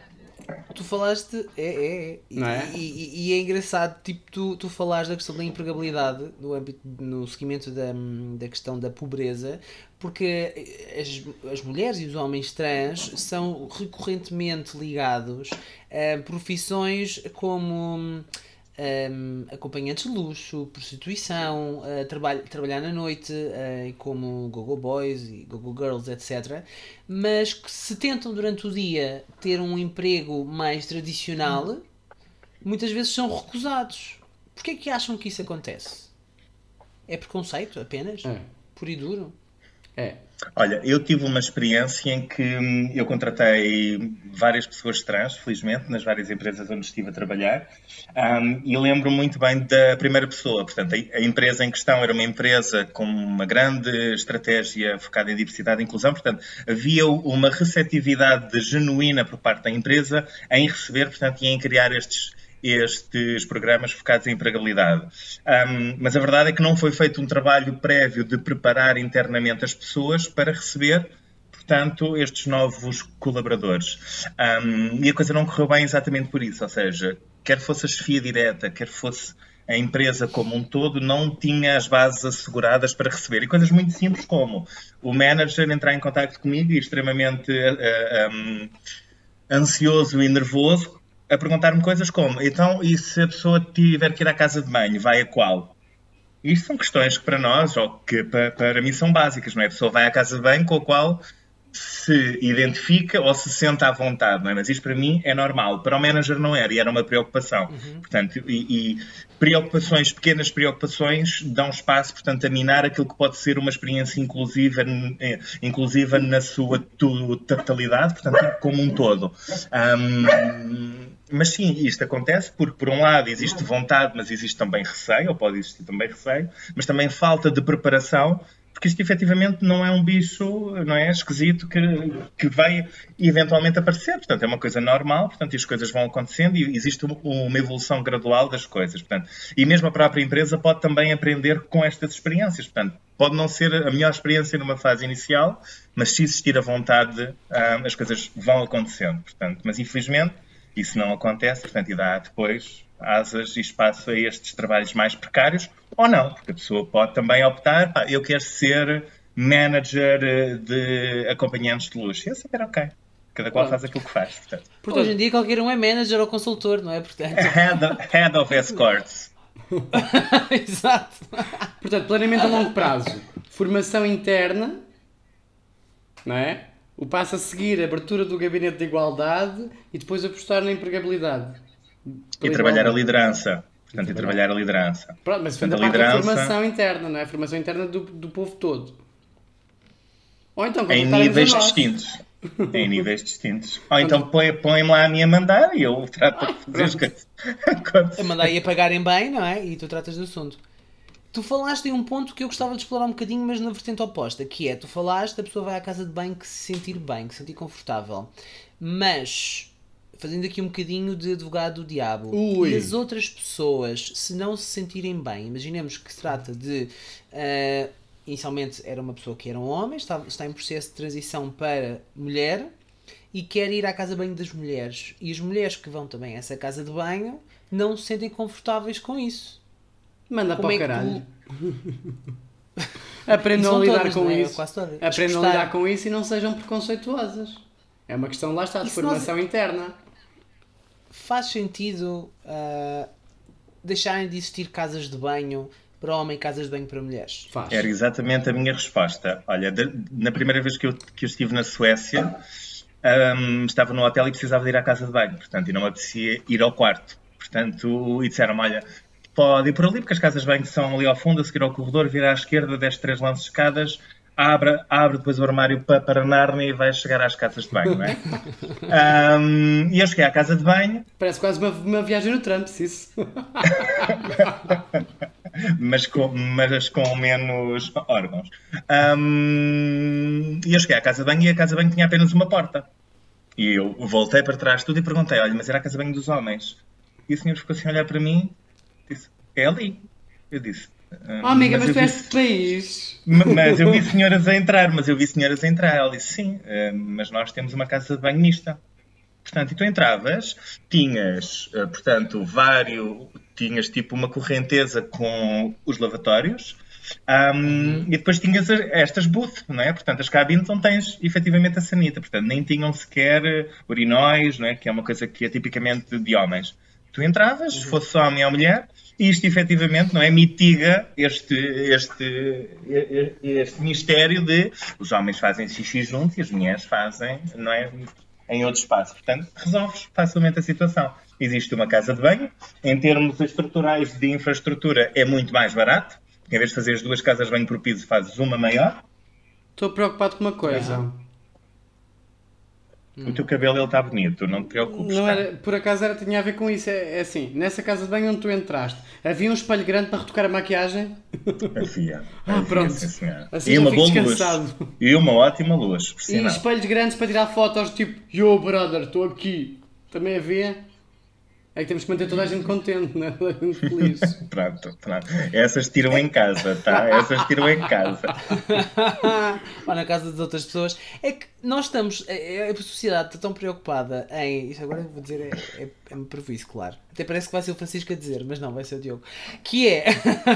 S2: Tu falaste, é, é, é.
S1: Não é?
S2: E, e, e, é engraçado, tipo, tu, tu falaste da questão da empregabilidade no âmbito, no seguimento da, da questão da pobreza, porque as, as mulheres e os homens trans são recorrentemente ligados a profissões como um, acompanhantes de luxo, prostituição, uh, trabalho, trabalhar na noite, uh, como gogo boys e gogo girls, etc. Mas que se tentam durante o dia ter um emprego mais tradicional, muitas vezes são recusados. Porquê é que acham que isso acontece? É preconceito apenas? É. Puro e duro?
S1: É.
S3: Olha, eu tive uma experiência em que hum, eu contratei várias pessoas trans, felizmente, nas várias empresas onde estive a trabalhar, um, e lembro muito bem da primeira pessoa. Portanto, a, a, empresa em questão era uma empresa com uma grande estratégia focada em diversidade e inclusão, portanto, havia uma receptividade genuína por parte da empresa em receber, portanto, e em criar estes estes programas focados em empregabilidade. Um, mas a verdade é que não foi feito um trabalho prévio de preparar internamente as pessoas para receber portanto, estes novos colaboradores. Um, e a coisa não correu bem exatamente por isso, ou seja, quer fosse a chefia direta, quer fosse a empresa como um todo, não tinha as bases asseguradas para receber. E coisas muito simples como o manager entrar em contato comigo e extremamente uh, um, ansioso e nervoso a perguntar-me coisas como: então, e se a pessoa tiver que ir à casa de banho, vai a qual? Isto são questões que para nós, ou que para, para mim são básicas, não é? A pessoa vai à casa de banho com a qual se identifica ou se sente à vontade, não é? Mas isto para mim é normal. Para o manager não era e era uma preocupação. Uhum. Portanto, e, e, preocupações, pequenas preocupações, dão espaço, portanto, a minar aquilo que pode ser uma experiência inclusiva, eh, inclusiva na sua totalidade, portanto, como um todo. Um, mas sim, isto acontece porque, por um lado, existe vontade, mas existe também receio, ou pode existir também receio, mas também falta de preparação porque isto efetivamente não é um bicho, não é esquisito que, que vai eventualmente aparecer. Portanto, é uma coisa normal, portanto, e as coisas vão acontecendo e existe uma evolução gradual das coisas. Portanto, e mesmo a própria empresa pode também aprender com estas experiências. Portanto, pode não ser a melhor experiência numa fase inicial, mas se existir a vontade, ah, as coisas vão acontecendo. Portanto, mas infelizmente isso não acontece, portanto, e dá depois asas e espaço a estes trabalhos mais precários, ou não, porque a pessoa pode também optar, pá, eu quero ser manager eh, de acompanhantes de luxo. E eu saber, ok. Cada qual faz aquilo que faz. Portanto.
S2: Porque hoje em dia qualquer um é manager ou consultor, não é? Portanto...
S3: Head, of, head of escorts.
S2: Exato.
S1: Portanto, planeamento a longo prazo. Formação interna, não é? O passo a seguir, abertura do gabinete de igualdade e depois apostar na empregabilidade.
S3: E trabalhar a liderança. Portanto, e trabalhar a liderança.
S1: Pronto, mas Portanto, a, liderança... formação interna, não é? A formação interna do, do povo todo. Ou então,
S3: em níveis distintos. Em níveis distintos. Ou então põe- põe-me lá a mim a mandar e eu trato de fazer as coisas.
S2: A mandar e a pagarem bem, não é? E tu tratas do assunto. Tu falaste em um ponto que eu gostava de explorar um bocadinho, mas na vertente oposta, que é, tu falaste, a pessoa vai à casa de banho que se sentir bem, que se sentir confortável. Mas, fazendo aqui um bocadinho de advogado do diabo,
S1: Ui.
S2: e as outras pessoas, se não se sentirem bem, imaginemos que se trata de... ah, inicialmente era uma pessoa que era um homem, está, está em processo de transição para mulher, e quer ir à casa de banho das mulheres. E as mulheres que vão também a essa casa de banho não se sentem confortáveis com isso.
S1: Manda
S2: Como
S1: para
S2: é
S1: o
S2: que
S1: caralho.
S2: tu-
S1: Aprendam a lidar
S2: todas,
S1: com
S2: não é?
S1: isso. Aprendam a lidar com isso e não sejam preconceituosas. É uma questão, lá está, de formação interna.
S2: Faz sentido ah, deixarem de existir casas de banho para homem e casas de banho para mulheres?
S1: Faz.
S3: Era exatamente a minha resposta. Olha, de- na primeira vez que eu, que eu estive na Suécia, hum, estava no hotel e precisava de ir à casa de banho, portanto, e não me apetecia ir ao quarto. Portanto, e disseram olha, pode ir por ali, porque as casas de banho são ali ao fundo, a seguir ao corredor, vira à esquerda, desce três lances de escadas, abre, abre depois o armário para, para Nárnia e vai chegar às casas de banho, não é? Hum, e eu cheguei à casa de banho,
S1: Parece quase uma, uma viagem no Trump, se isso.
S3: mas com, mas com menos órgãos. Hum, e eu cheguei à casa de banho e a casa de banho tinha apenas uma porta. E eu voltei para trás de tudo e perguntei: olha, mas era a casa de banho dos homens? E o senhor ficou assim a olhar para mim disse: é ali. Eu disse: "Hum,
S1: Oh, amiga, mas,
S3: eu
S1: tu
S3: vi-
S1: és
S3: Mas eu vi senhoras a entrar, mas eu vi senhoras a entrar. Ela disse: sim, eh, mas nós temos uma casa de banho mista. Portanto, e tu entravas, tinhas, eh, portanto, vários, tinhas tipo uma correnteza com os lavatórios, ahm, e depois tinhas estas booths, não é? Portanto, as cabines onde tens efetivamente a sanita, portanto, nem tinham sequer eh, urinóis, não é? Que é uma coisa que é tipicamente de homens. Tu entravas, fosse homem ou mulher, e isto efetivamente não é, mitiga este, este, este mistério de os homens fazem xixi juntos e as mulheres fazem, não é? Em outro espaço. Portanto, resolves facilmente a situação. Existe uma casa de banho, em termos estruturais de infraestrutura é muito mais barato, em vez de fazeres duas casas de banho por piso, fazes uma maior.
S1: Estou preocupado com uma coisa.
S3: O teu cabelo ele está bonito, não te preocupes.
S1: Não
S3: tá?
S1: era, por acaso era, tinha a ver com isso. É, é assim, nessa casa de banho onde tu entraste, havia um espelho grande para retocar a maquiagem?
S3: Havia.
S1: Ah,
S3: Havia,
S1: pronto.
S3: sim.
S1: Assim
S3: e uma boa luz.
S1: descansado.
S3: E uma ótima luz,
S1: E espelhos grandes para tirar fotos, tipo, yo brother, estou aqui. Também havia. É que temos que manter toda a gente contente, né? Toda a gente feliz.
S3: Pronto, pronto. Essas tiram em casa, tá? Essas tiram em casa.
S2: Ou na casa das outras pessoas. É que nós estamos. é- A sociedade está tão preocupada em. Isto agora eu vou dizer é, é, é um prejuízo, claro. Até parece que vai ser o Francisco a dizer, mas não, vai ser o Diogo. Que é.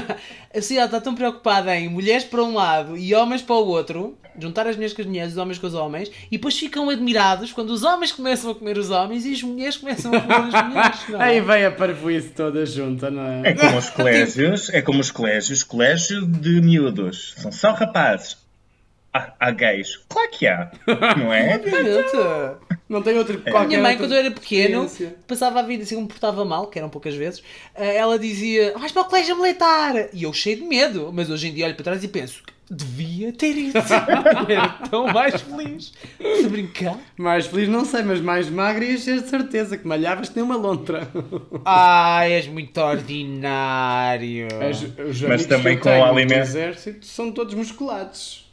S2: a sociedade está tão preocupada em mulheres para um lado e homens para o outro. Juntar as mulheres com as mulheres, os homens com os homens. E depois ficam admirados quando os homens começam a comer os homens e as mulheres começam a comer as mulheres. Não é?
S1: Aí vem a parvoíce toda junta, não
S3: É
S1: é?
S3: como os colégios, é como os colégios, colégio de miúdos. São só rapazes. Há, há gays. Claro que há, não é?
S1: Não tem outro
S2: A
S1: qualquer
S2: minha mãe, quando eu era pequeno, passava a vida assim, me portava mal, que eram poucas vezes, eh, ela dizia: Vais para o colégio militar! E eu cheio de medo, mas hoje em dia olho para trás e penso: Devia ter ido. era tão mais feliz. Se brincar.
S1: Mais feliz não sei, mas mais magra ias ser de certeza, que malhavas nem uma lontra.
S2: Ai, és muito ordinário.
S1: As-
S3: Mas também
S1: que
S3: com o alimento.
S1: exército são todos musculados.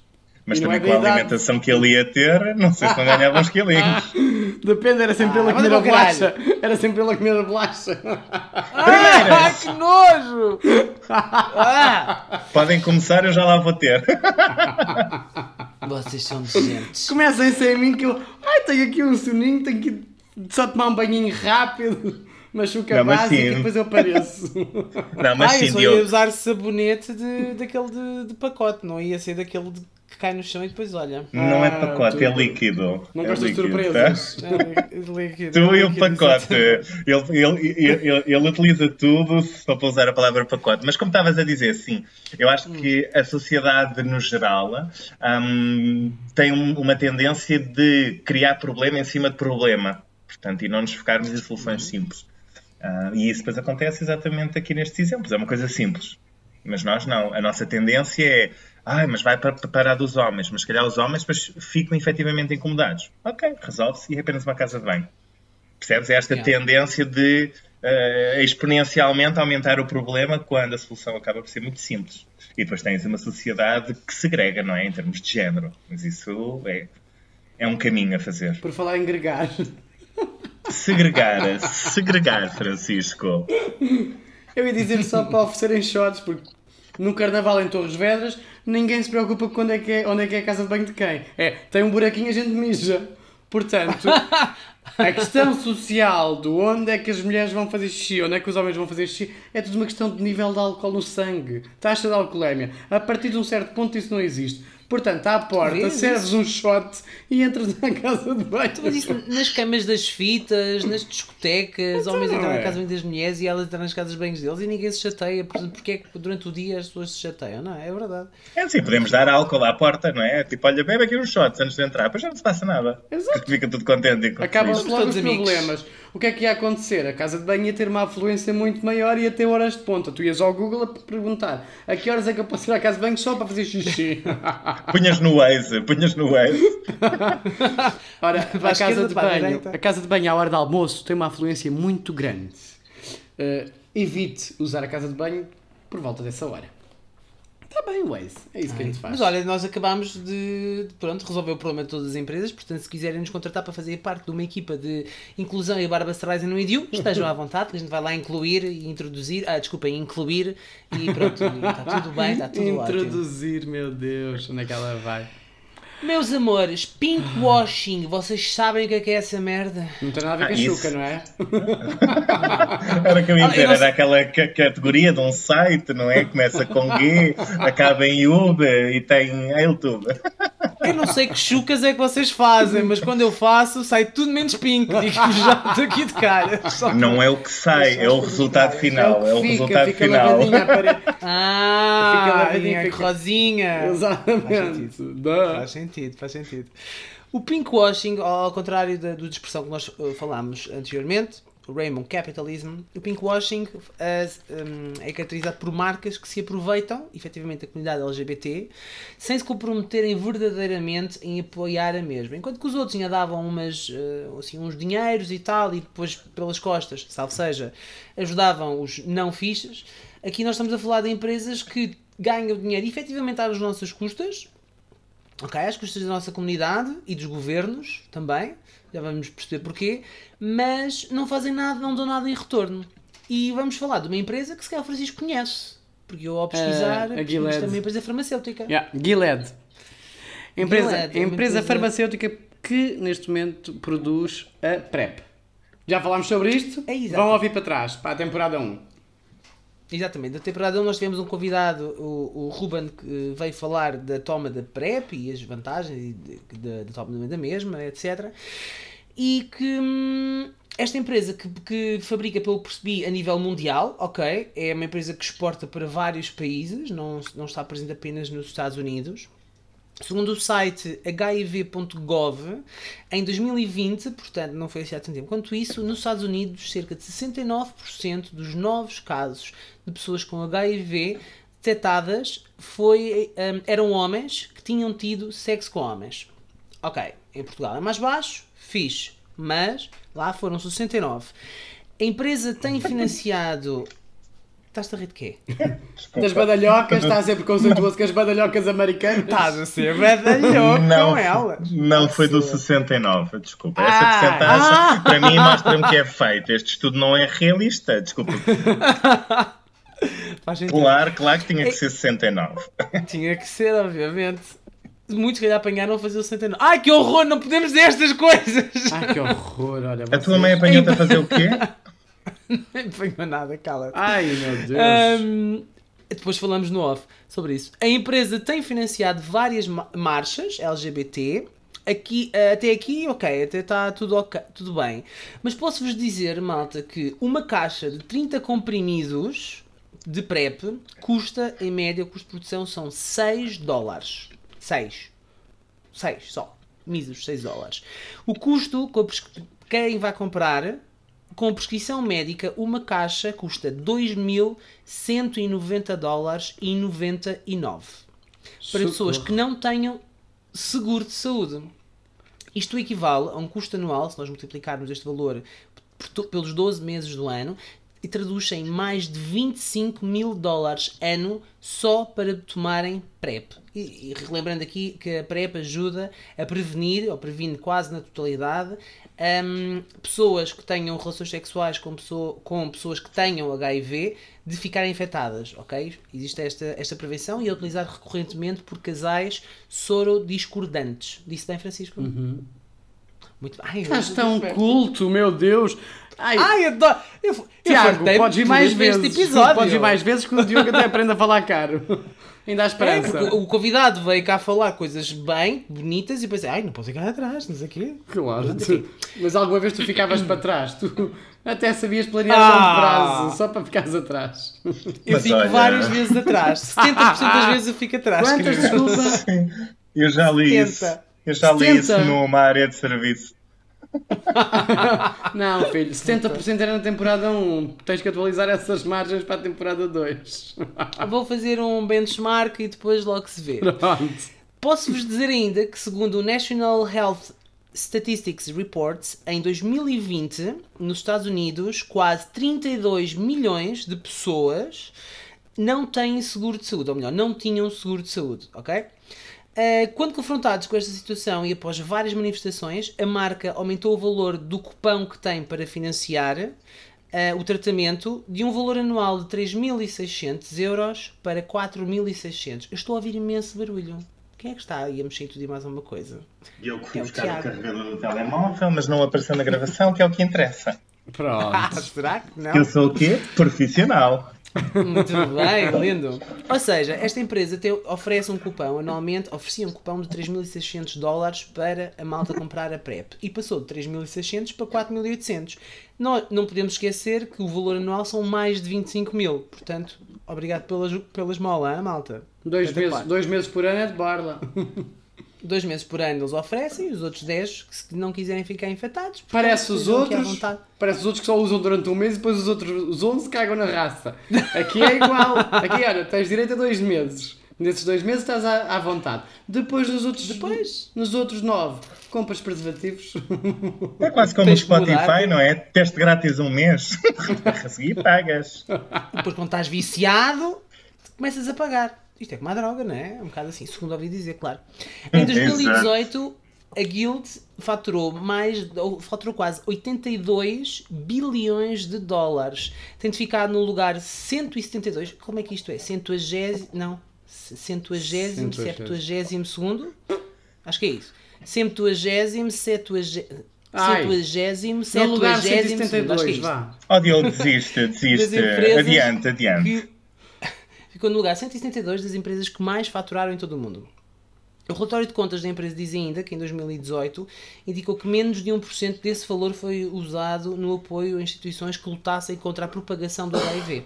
S3: Mas
S1: E
S3: também
S1: é
S3: com a alimentação que ele ia ter, não sei se não ganhava uns quilinhos.
S1: Depende, era sempre
S2: Ah,
S1: ele a comer a
S2: caralho.
S1: bolacha. Era sempre ele a comer a bolacha.
S2: Ah, que nojo! Ah,
S3: Podem começar, eu já lá vou ter.
S2: vocês são nojentes.
S1: Comecem sem mim que eu. Ai, tenho aqui um soninho, tenho que só tomar um banhinho rápido. Machuca
S3: Não, mas
S1: básica e depois eu apareço.
S3: Não, mas
S2: ah, eu
S3: sim,
S2: só ia
S3: Diogo.
S2: usar sabonete de, daquele de, de pacote, não ia ser daquele de, que cai no chão e depois olha.
S3: Não é
S1: Ah,
S3: pacote,
S1: tu-
S3: é líquido.
S1: Não
S3: é
S1: gostas de
S3: líquido,
S1: surpresas.
S2: É,
S3: Tu e o pacote. Ele, ele, ele, ele- utiliza tudo só para usar a palavra pacote. Mas como estavas a dizer, sim, eu acho que a sociedade no geral hum, tem um- uma tendência de criar problema em cima de problema. Portanto, e não nos focarmos em soluções simples. Ah, e isso depois acontece exatamente aqui nestes exemplos. É uma coisa simples. Mas nós não. A nossa tendência é Ai, mas vai para, para a dos homens, mas se calhar os homens depois ficam efetivamente incomodados. Ok, resolve-se e é apenas uma casa de banho. Percebes? É esta
S2: Yeah.
S3: tendência de eh, exponencialmente aumentar o problema quando a solução acaba por ser muito simples. E depois tens uma sociedade que segrega, não é? Em termos de género. Mas isso é, é um caminho a fazer.
S1: Por falar em gregar.
S3: Segregar, segregar, Francisco.
S1: Eu ia dizer só para oferecerem shots, porque no carnaval em Torres Vedras ninguém se preocupa com onde é, que é, onde é que é a casa de banho de quem. É, tem um buraquinho a gente mija. Portanto, a questão social do onde é que as mulheres vão fazer xixi, onde é que os homens vão fazer xixi, é tudo uma questão de nível de álcool no sangue, taxa de alcoolemia. A partir de um certo ponto isso não existe. Portanto, à porta, serves um shot e entras na casa de banho.
S2: Mas isso nas camas das fitas, nas discotecas,
S1: Então
S2: homens entram na
S1: é.
S2: casa de banho das mulheres e elas entram nas casas de banhos deles e ninguém se chateia. Porque é que durante o dia as pessoas se chateiam? Não, é verdade.
S3: É assim, podemos dar álcool à porta, não é? Tipo, olha, bebe aqui uns shots antes de entrar, depois já não se passa nada.
S1: Exato.
S3: Fica tudo contente. e
S1: Acabam-se logo os
S2: todos amigos.
S1: O que é que ia acontecer? A casa de banho ia ter uma afluência muito maior e ia ter horas de ponta. Tu ias ao Google a perguntar a que horas é que eu posso ir à casa de banho só para fazer xixi?
S3: Punhas no Waze, punhas no Waze.
S1: Ora,
S2: Para a
S1: a casa de banho,
S2: direita.
S1: a casa de banho à hora de almoço tem uma afluência muito grande. Eh, evite usar a casa de banho por volta dessa hora. Está bem, Waze. É isso que a gente faz.
S2: Mas olha, nós acabámos de, de, pronto, resolver o problema de todas as empresas, portanto, se quiserem nos contratar para fazer parte de uma equipa de inclusão e barba Streisand no IDU, estejam à vontade, que a gente vai lá incluir e introduzir, ah, desculpem, incluir e pronto, está tudo bem, está tudo ótimo.
S1: Introduzir, meu Deus, onde é que ela vai?
S2: Meus amores, pinkwashing, vocês sabem o que é que é essa merda?
S1: Não tem nada a ver
S3: Ah,
S1: com a chuca, não é?
S3: Era o que eu ia
S2: Ah,
S3: dizer, era aquela ca- categoria de um site, não é? Começa com G, acaba em UB e tem YouTube.
S2: Eu não sei que chucas é que vocês fazem, mas quando eu faço, sai tudo menos pink, digo-vos já estou aqui de cara. Só-
S3: Não é o que sai, é o resultado final. É o
S1: fica,
S3: resultado
S1: fica
S3: final.
S1: lavadinha parede.
S2: Ah,
S1: Fica lavadinho,
S2: a
S1: fica-
S2: rosinha.
S1: Exatamente.
S2: Faz sentido, faz sentido. O pinkwashing, ao contrário da, expressão que nós uh, falámos anteriormente, o Rainbow Capitalism, o pinkwashing é, um, é caracterizado por marcas que se aproveitam, efetivamente, da comunidade LGBT, sem se comprometerem verdadeiramente em apoiar a mesma. Enquanto que os outros ainda davam umas, uh, assim, uns dinheiros e tal, e depois pelas costas, salvo seja, ajudavam os não fichas, aqui nós estamos a falar de empresas que ganham dinheiro efetivamente às nossas custas, Ok, às custas da nossa comunidade e dos governos também, já vamos perceber porquê, mas não fazem nada, não dão nada em retorno. E vamos falar de uma empresa que se calhar o Francisco conhece, porque eu ao pesquisar,
S1: a
S2: percebi que
S1: Gilead.
S2: isto é uma empresa farmacêutica.
S1: Yeah, Gilead. Empresa,
S2: Gilead é
S1: empresa
S2: empresa-
S1: farmacêutica que neste momento produz a PrEP. Já falámos sobre isto?
S2: É exato.
S1: Vão ouvir para trás, para a temporada 1.
S2: Exatamente, da temporada 1 nós tivemos um convidado, o, o Ruben, que veio falar da toma da PrEP e as vantagens da toma da mesma, etc. E que hum, esta empresa que, que fabrica, pelo percebi, a nível mundial, ok, é uma empresa que exporta para vários países, não, não está presente apenas nos Estados Unidos. Segundo o site hiv.gov, em 2020, portanto não foi assim há tanto tempo quanto isso, nos Estados Unidos cerca de 69% dos novos casos de pessoas com HIV detectadas foi, hum, eram homens que tinham tido sexo com homens. Ok, em Portugal é mais baixo, fixe, mas lá foram 69. A empresa tem financiado... Estás-te a rir de quê?
S1: Das badalhocas, está a ser preconceituoso com as badalhocas americanas.
S2: Estás a ser badalhoco
S3: Não,
S2: com ela.
S3: não foi do 69, desculpa. Essa
S2: Ah,
S3: porcentagem para mim mostra-me que é feito. Este estudo não é realista, desculpa. Claro, claro que tinha que ser 69.
S2: Tinha que ser, obviamente. Muitos que lhe apanharam a fazer o 69. Ai, que horror! Não podemos dizer estas coisas!
S1: Ai, que horror, olha.
S3: A tua mãe apanhou-te a fazer o quê?
S2: Não apanhou nada, cala-te.
S1: Ai, meu Deus.
S2: Ahm, depois falamos no off sobre isso. A empresa tem financiado várias ma- marchas LGBT. Aqui, até aqui, ok, até está tudo, ok, tudo bem. Mas posso-vos dizer, malta, que uma caixa de 30 comprimidos de PrEP custa, em média, o custo de produção são 6 dólares. 6. 6 só. Míseros 6 dólares. O custo, quem vai comprar, com prescrição médica, uma caixa custa 2.190 dólares e 99. para pessoas que não tenham seguro de saúde. Isto equivale a um custo anual, se nós multiplicarmos este valor pelos 12 meses do ano, e traduz em mais de 25 mil dólares ano só para tomarem PrEP. E, e relembrando aqui que a PrEP ajuda a prevenir, ou previne quase na totalidade, hum, pessoas que tenham relações sexuais com, pessoa- com pessoas que tenham HIV de ficarem infectadas, ok? Existe esta, esta prevenção e é utilizada recorrentemente por casais sorodiscordantes. Disse bem, Francisco? Muito. Ai,
S1: Estás
S2: eu-
S1: tão culto, meu Deus. Ai,
S2: Ai, adoro. Eu, eu
S1: Tiago, podes ir mais vezes.
S2: Este episódio.
S1: Podes ir mais vezes que o Diogo até aprende a falar caro. Ainda há
S2: É,
S1: esperança.
S2: porque o convidado veio cá falar coisas bem, bonitas e pensei, ai, não posso ficar atrás, não sei o quê.
S1: Claro. tu- Mas alguma vez tu ficavas para trás. Tu até sabias planear
S2: Ah.
S1: longo prazo, só para ficares atrás.
S2: Eu
S3: Mas
S2: fico
S3: olha-
S2: várias vezes atrás. 70% das vezes eu fico atrás.
S1: Quantas, desculpa?
S3: Eu já li
S2: 70.
S3: isso. Eu já li isso
S1: 70.
S3: numa área de serviço.
S1: Não, filho, 70% era na temporada 1. Tens que atualizar essas margens para a temporada 2.
S2: Vou fazer um benchmark e depois logo se vê. Posso-vos dizer ainda que, segundo o National Health Statistics Reports, em 2020, nos Estados Unidos, quase 32 milhões de pessoas não têm seguro de saúde, ou melhor, não tinham seguro de saúde, ok? Eh, quando confrontados com esta situação e após várias manifestações, a marca aumentou o valor do cupão que tem para financiar eh, o tratamento de um valor anual de 3.600 euros para 4.600. Eu estou a ouvir imenso barulho. Quem é que está aí a mexer tudo e mais alguma coisa?
S3: E eu que fui
S2: É o
S3: buscar o carregador do telemóvel, mas não apareceu na gravação, que é o que interessa.
S1: Pronto.
S2: será que não?
S3: Eu sou o quê? Profissional.
S2: Muito bem, lindo. Ou seja, esta empresa te- oferece um cupão anualmente, oferecia um cupão de 3.600 dólares para a malta comprar a PrEP e passou de 3.600 para 4.800. Nós não podemos esquecer que o valor anual são mais de 25 mil. Portanto, obrigado pela, pela esmola, hein, malta.
S1: Dois meses, dois meses por ano é de barla.
S2: Dois meses por ano eles oferecem, os outros 10 que se não quiserem ficar infectados.
S1: Parece os outros. Parece os outros que só usam durante um mês e depois os outros os 11 cagam na raça. Aqui é igual. Aqui, olha, tens direito a dois meses. Nesses dois meses estás à, à vontade. Depois nos outros.
S2: Depois?
S1: Nos outros nove, compras preservativos.
S3: É quase como o Spotify, não é? Teste grátis um mês. a seguir pagas.
S2: Depois, quando estás viciado, começas a pagar. Isto é como a droga, não é? É um bocado assim, segundo ouvi dizer, claro. Em 2018, a Guild faturou mais, ou faturou quase 82 bilhões de dólares, tendo ficado no lugar 172. Como é que isto é? 120, não, 120, 70 segundo? Acho que é isso. 120, 70,
S1: Ai.
S2: 120,
S1: No lugar
S2: 70 segundo. Acho que é
S1: 172,
S2: isto.
S1: vá.
S3: Ó Diogo, desiste, desiste. Adiante, adiante.
S2: Ficou no lugar 172 das empresas que mais faturaram em todo o mundo. O relatório de contas da empresa diz ainda que em 2018 indicou que menos de 1% desse valor foi usado no apoio a instituições que lutassem contra a propagação do HIV.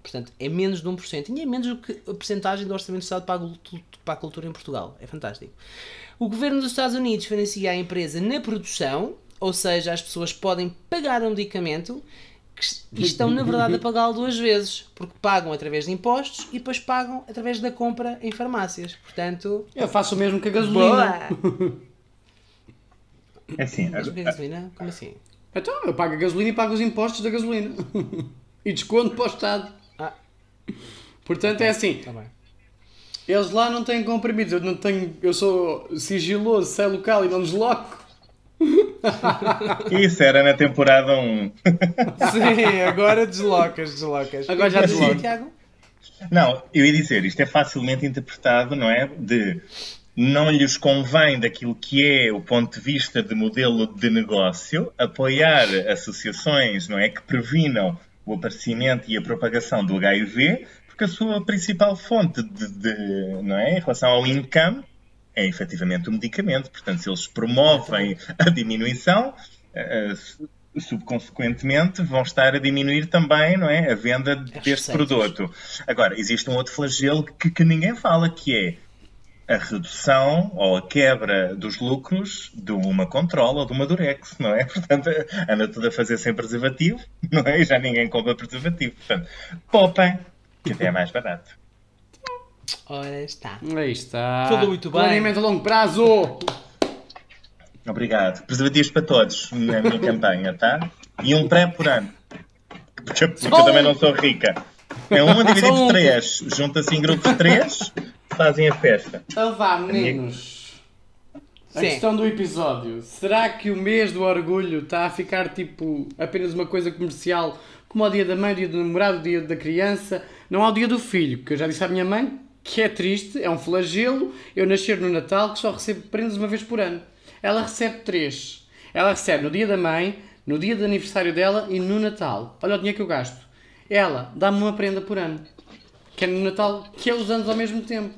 S2: Portanto, é menos de 1%. E é menos do que a porcentagem do Orçamento do Estado para a cultura em Portugal. É fantástico. O governo dos Estados Unidos financia a empresa na produção, ou seja, as pessoas podem pagar um medicamento que es- e estão, na verdade, a pagá-lo duas vezes. Porque pagam através de impostos e depois pagam através da compra em farmácias. Portanto,
S1: Eu faço o mesmo que a gasolina.
S2: boa!
S3: É assim,
S2: Mas é gasolina? Como assim?
S1: Então, eu pago a gasolina e pago os impostos da gasolina. e desconto para o Estado.
S2: Ah,
S1: Portanto, é assim.
S2: bem.
S1: Eles lá não têm comprimidos. Eu não tenho. Eu sou sigiloso, sei local e não desloco.
S3: isso era na temporada 1.
S2: Sim, agora deslocas, deslocas.
S1: Agora já desloco.
S2: Tiago?
S3: Não, eu ia dizer, isto é facilmente interpretado, não é? De não lhes convém, daquilo que é o ponto de vista de modelo de negócio, apoiar associações, não é? Que previnam o aparecimento e a propagação do HIV, porque a sua principal fonte de, de- não é? Em relação ao income é efetivamente o medicamento. Portanto, se eles promovem a diminuição, eh, eh, subconsequentemente vão estar a diminuir também não é, a venda deste produto. Agora, existe um outro flagelo que, que ninguém fala, que é a redução ou a quebra dos lucros de uma controla ou de uma Durex, não é? Portanto, anda tudo a fazer sem preservativo, não é? E já ninguém compra preservativo. Portanto, poupem, que até é mais barato.
S2: Ora está.
S1: Aí está.
S2: Falou muito bem.
S1: Planeamento a longo prazo.
S3: Obrigado. Preservativos para todos na minha campanha, tá? E um pré por ano. Porque, eu- porque eu também não sou rica. É uma dividido
S2: um.
S3: por três. Junta-se em grupos de três, fazem a festa.
S1: Então vá, meninos. A
S2: Sim.
S1: questão do episódio. Será que o mês do orgulho está a ficar tipo apenas uma coisa comercial, como o dia da mãe, o dia do namorado, o dia da criança? Não há o dia do filho, porque eu já disse à minha mãe que é triste, é um flagelo eu nascer no Natal que só recebo prendas uma vez por ano. Ela recebe três. Ela recebe no dia da mãe, no dia de aniversário dela e no Natal. Olha o dinheiro que eu gasto. Ela dá-me uma prenda por ano. Que é no Natal, que é os anos ao mesmo tempo.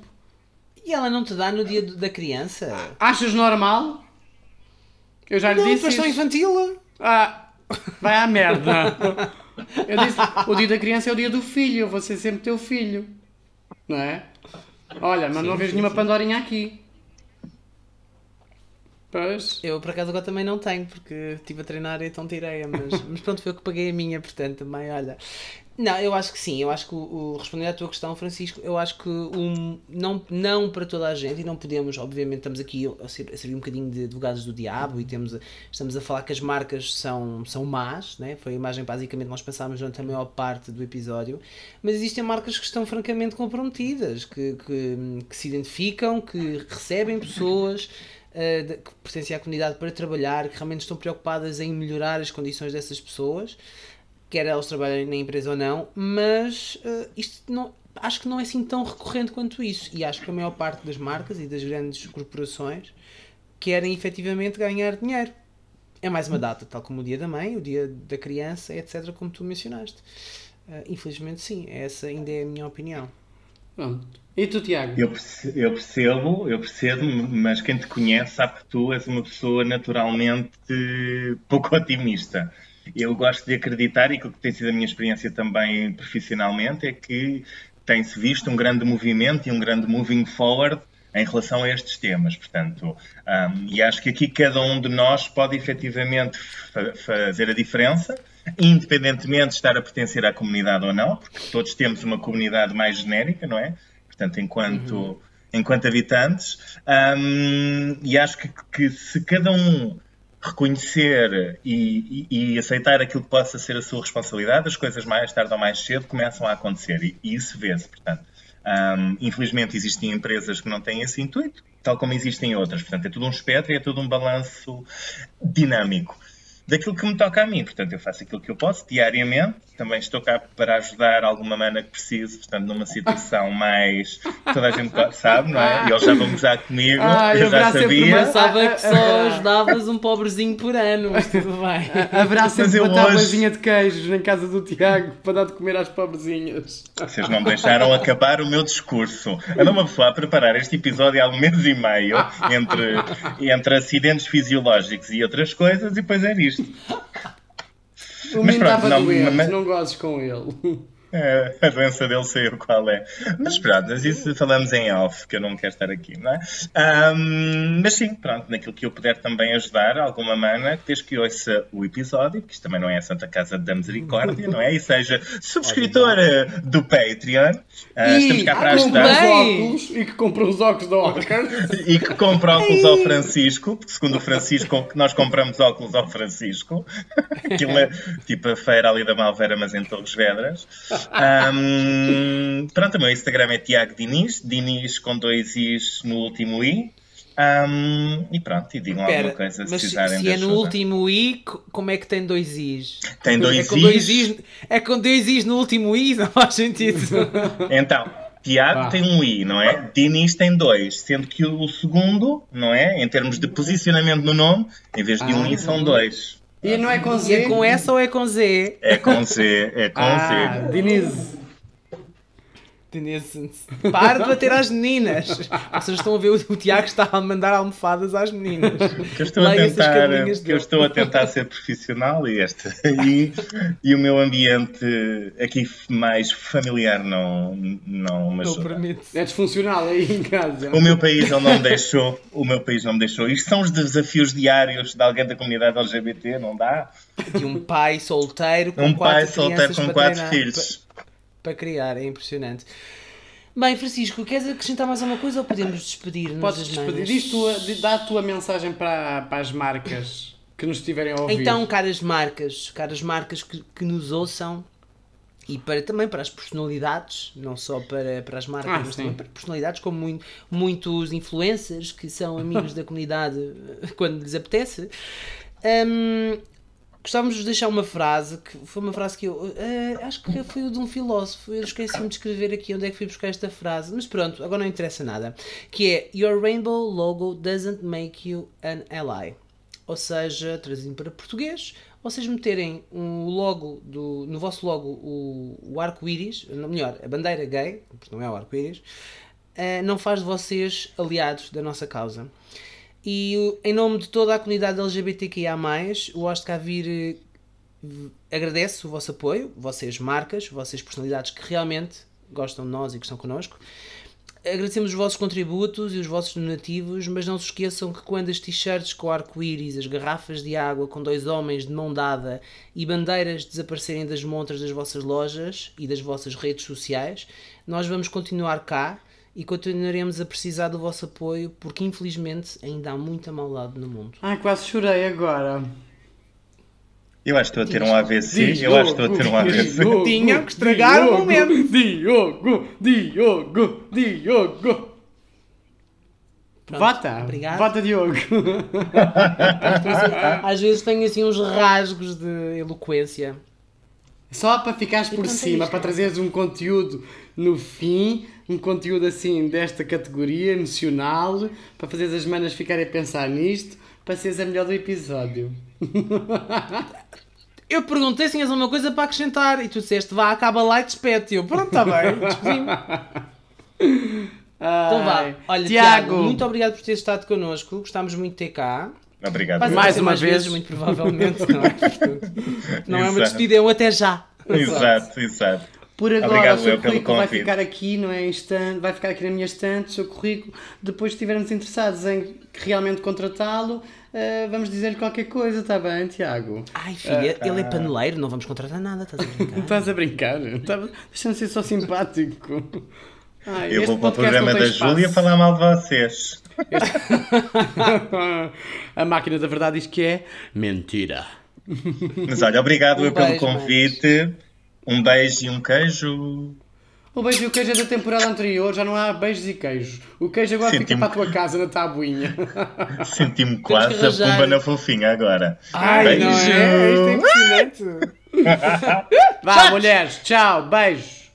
S2: E ela não te dá no dia do- da criança?
S1: Achas normal? Eu já lhe
S2: Não,
S1: disse. isso.
S2: infantil.
S1: Ah, vai à merda. Eu disse: o dia da criança é o dia do filho, eu vou ser sempre teu filho. Não é? Olha, mas não vejo nenhuma Pandorinha aqui. Pois.
S2: Eu por acaso agora também não tenho, porque estive a treinar e então tirei-a, mas, mas pronto, foi eu que paguei a minha, portanto também, olha. Não, eu acho que sim, eu acho que o, respondendo à tua questão, Francisco, eu acho que um, não, não para toda a gente, e não podemos, obviamente, estamos aqui a ser- a servir um bocadinho de advogados do diabo e temos, estamos a falar que as marcas são, são más, né? foi a imagem basicamente nós pensámos durante a maior parte do episódio, mas existem marcas que estão francamente comprometidas, que, que, que se identificam, que recebem pessoas de- que pertencem à comunidade para trabalhar, que realmente estão preocupadas em melhorar as condições dessas pessoas, quer elas trabalhem na empresa ou não, mas uh, isto não, acho que não é assim tão recorrente quanto isso. E acho que a maior parte das marcas e das grandes corporações querem efetivamente ganhar dinheiro. É mais uma data, tal como o dia da mãe, o dia da criança, etc., como tu mencionaste. Uh, infelizmente, sim, essa ainda é a minha opinião.
S1: Pronto. E tu, Tiago?
S3: Eu eu percebo, eu percebo, mas quem te conhece sabe que tu és uma pessoa naturalmente pouco otimista. Eu gosto de acreditar, e que tem sido a minha experiência também profissionalmente, é que tem-se visto um grande movimento e um grande moving forward em relação a estes temas. Portanto, um, e acho que aqui cada um de nós pode efetivamente fa- fazer a diferença, independentemente de estar a pertencer à comunidade ou não, porque todos temos uma comunidade mais genérica, não é? Portanto, enquanto, enquanto habitantes, um, e acho que, que se cada um reconhecer e, e- e aceitar aquilo que possa ser a sua responsabilidade, as coisas mais tarde ou mais cedo começam a acontecer e, e isso vê-se, portanto. Um, infelizmente existem empresas que não têm esse intuito, tal como existem outras. Portanto, é tudo um espectro e é tudo um balanço dinâmico daquilo que me toca a mim. Portanto, eu faço aquilo que eu posso diariamente. Também estou cá para ajudar alguma mana que preciso, portanto, numa situação mais que toda a gente sabe, não é? E eles já vão gozar comigo,
S1: Ah,
S3: eu já
S1: haverá sempre
S3: sabia.
S1: uma-
S2: Pensava
S1: Ah,
S2: que
S1: ah,
S2: só
S1: ah.
S2: ajudavas um pobrezinho por ano, mas tudo bem.
S1: Haverá sempre
S3: eu
S1: uma
S3: hoje-
S1: tabuazinha de queijos em casa do Tiago para dar de comer às pobrezinhas.
S3: Vocês não me deixaram acabar o meu discurso. Anda uma pessoa a preparar este episódio há um mês e meio entre, entre acidentes fisiológicos e outras coisas, e depois é isto.
S1: O
S3: Mas pronto,
S1: estava
S3: não-
S1: doente,
S3: mas-
S1: não gozes com ele.
S3: É, a doença dele sei eu qual é. Mas pronto, mas isso falamos em off, que eu não quero estar aqui, não é? Ahm, mas sim, pronto, naquilo que eu puder também ajudar, alguma mana, desde que ouça o episódio, que isto também não é a Santa Casa da Misericórdia, não é? E seja subscritora do Patreon. Ah, estamos cá para ajudar.
S1: Óculos e que compra os óculos da Oscar.
S3: E que compra óculos ao Francisco, porque segundo o Francisco, nós compramos óculos ao Francisco. Aquilo é tipo a feira ali da Malvera, mas em Torres Vedras. Ahm, pronto, o meu Instagram é Tiago Diniz, Diniz com dois Is no último I. Ahm, e pronto, e digam
S2: Espera,
S3: alguma coisa se
S2: mas se,
S3: precisarem
S2: se é no último I, co- como é que tem dois Is?
S3: Tem dois
S2: é com dois
S3: Is.
S2: Is. É com dois Is no último I, não faz sentido.
S3: Então, Tiago
S1: Vá.
S3: tem um I, não é? Diniz tem dois, sendo que o segundo, não é? Em termos de posicionamento no nome, em vez de um I, são dois.
S1: E não é com
S2: E
S1: Z?
S2: é com S ou é com Z?
S3: É com Z, é com
S1: Ah,
S3: Z.
S1: Diniz.
S2: Tenesse- Para de bater às meninas. Vocês estão a ver o, o Tiago está a mandar almofadas às meninas.
S3: Que eu estou a
S2: Leia
S3: tentar, eu estou a tentar ser profissional e este e, e o meu ambiente aqui mais familiar não não me
S2: Não
S3: ajuda.
S2: permite.
S1: É disfuncional aí em casa.
S3: O meu país não me deixou, o meu país não me deixou. Isto são os desafios diários de alguém da comunidade LGBT, não dá?
S2: De um pai solteiro com
S3: Um pai
S2: quatro
S3: solteiro com quatro
S2: treinar-
S3: filhos.
S2: Para criar, é impressionante. Bem, Francisco, queres acrescentar mais alguma coisa ou podemos despedir-nos?
S1: Podes despedir. Diz tua, dá a tua mensagem para, para as marcas que nos estiverem a ouvir.
S2: Então, caras marcas, caras marcas que, que nos ouçam e para, também para as personalidades, não só para, para as marcas,
S1: Ah,
S2: mas
S1: sim.
S2: também para personalidades como mui- muitos influencers que são amigos da comunidade quando lhes apetece. Hum, gostávamos de deixar uma frase que foi uma frase que eu eh, acho que foi de um filósofo. Eu esqueci-me de escrever aqui onde é que fui buscar esta frase, mas pronto, agora não interessa nada. Que é Your rainbow logo doesn't make you an ally. Ou seja, traduzindo para português, vocês meterem um logo do, no vosso logo o, o arco-íris, melhor, a bandeira gay, porque não é o arco-íris, eh, não faz de vocês aliados da nossa causa. E em nome de toda a comunidade LGBTQIA, o Cá Vir eh, agradece o vosso apoio, vocês marcas, vocês personalidades que realmente gostam de nós e que estão connosco. Agradecemos os vossos contributos e os vossos donativos, mas não se esqueçam que quando as t-shirts com arco-íris, as garrafas de água com dois homens de mão dada e bandeiras desaparecerem das montras das vossas lojas e das vossas redes sociais, nós vamos continuar cá e continuaremos a precisar do vosso apoio porque infelizmente ainda há muita maldade no mundo.
S1: Ai, quase chorei agora.
S3: Eu acho que estou a ter um AVC. Eu acho que estou a ter um AVC.
S1: Diogo,
S2: Tinham que estragar o
S1: Diogo,
S2: momento.
S1: Diogo, Diogo, Diogo.
S2: Pronto,
S1: Vota.
S2: Obrigado.
S1: Vota, Diogo.
S2: Às vezes tenho assim uns rasgos de eloquência.
S1: Só para ficares por cima, para trazeres um conteúdo no fim, um conteúdo assim desta categoria emocional, para fazeres as manas ficarem a pensar nisto, para seres a melhor do episódio.
S2: Eu perguntei se tinhas alguma coisa para acrescentar e tu disseste vá, acaba lá e despete. Eu, pronto, está bem. Então vá. Olha, Tiago,
S1: Tiago,
S2: muito obrigado por teres estado connosco. Gostámos muito de ter cá.
S3: Obrigado.
S1: Mais
S2: aparecer
S1: uma vez.
S2: muito provavelmente, não é? Portanto, não é uma despedida, é um até já.
S3: Exato, exato.
S1: Por agora,
S3: Obrigado
S1: o seu currículo vai ficar aqui, não é? Estante, vai ficar aqui na minha estante, o seu currículo. Depois, se estivermos interessados em realmente contratá-lo, eh, vamos dizer-lhe qualquer coisa, está bem, Tiago?
S2: Ai, filha, ele é paneleiro, não vamos contratar nada, estás a brincar?
S1: Estás a brincar? Estava- Deixa-me ser só simpático. Ai,
S3: Eu vou para o programa da. Júlia falar mal de vocês.
S1: A máquina da verdade diz que é mentira.
S3: Mas olha, obrigado
S2: Um
S3: pelo
S2: beijo,
S3: convite. Um beijo e um queijo.
S1: O beijo e o queijo é da temporada anterior, já não há beijos e queijos. O queijo agora fica
S3: Senti-me-
S1: para a tua casa, na tabuinha.
S3: Senti-me quase a pumba na fofinha agora.
S2: Ai, não é? Isto é
S3: Beijo.
S2: impressionante.
S1: Vá, mulheres, tchau, beijos.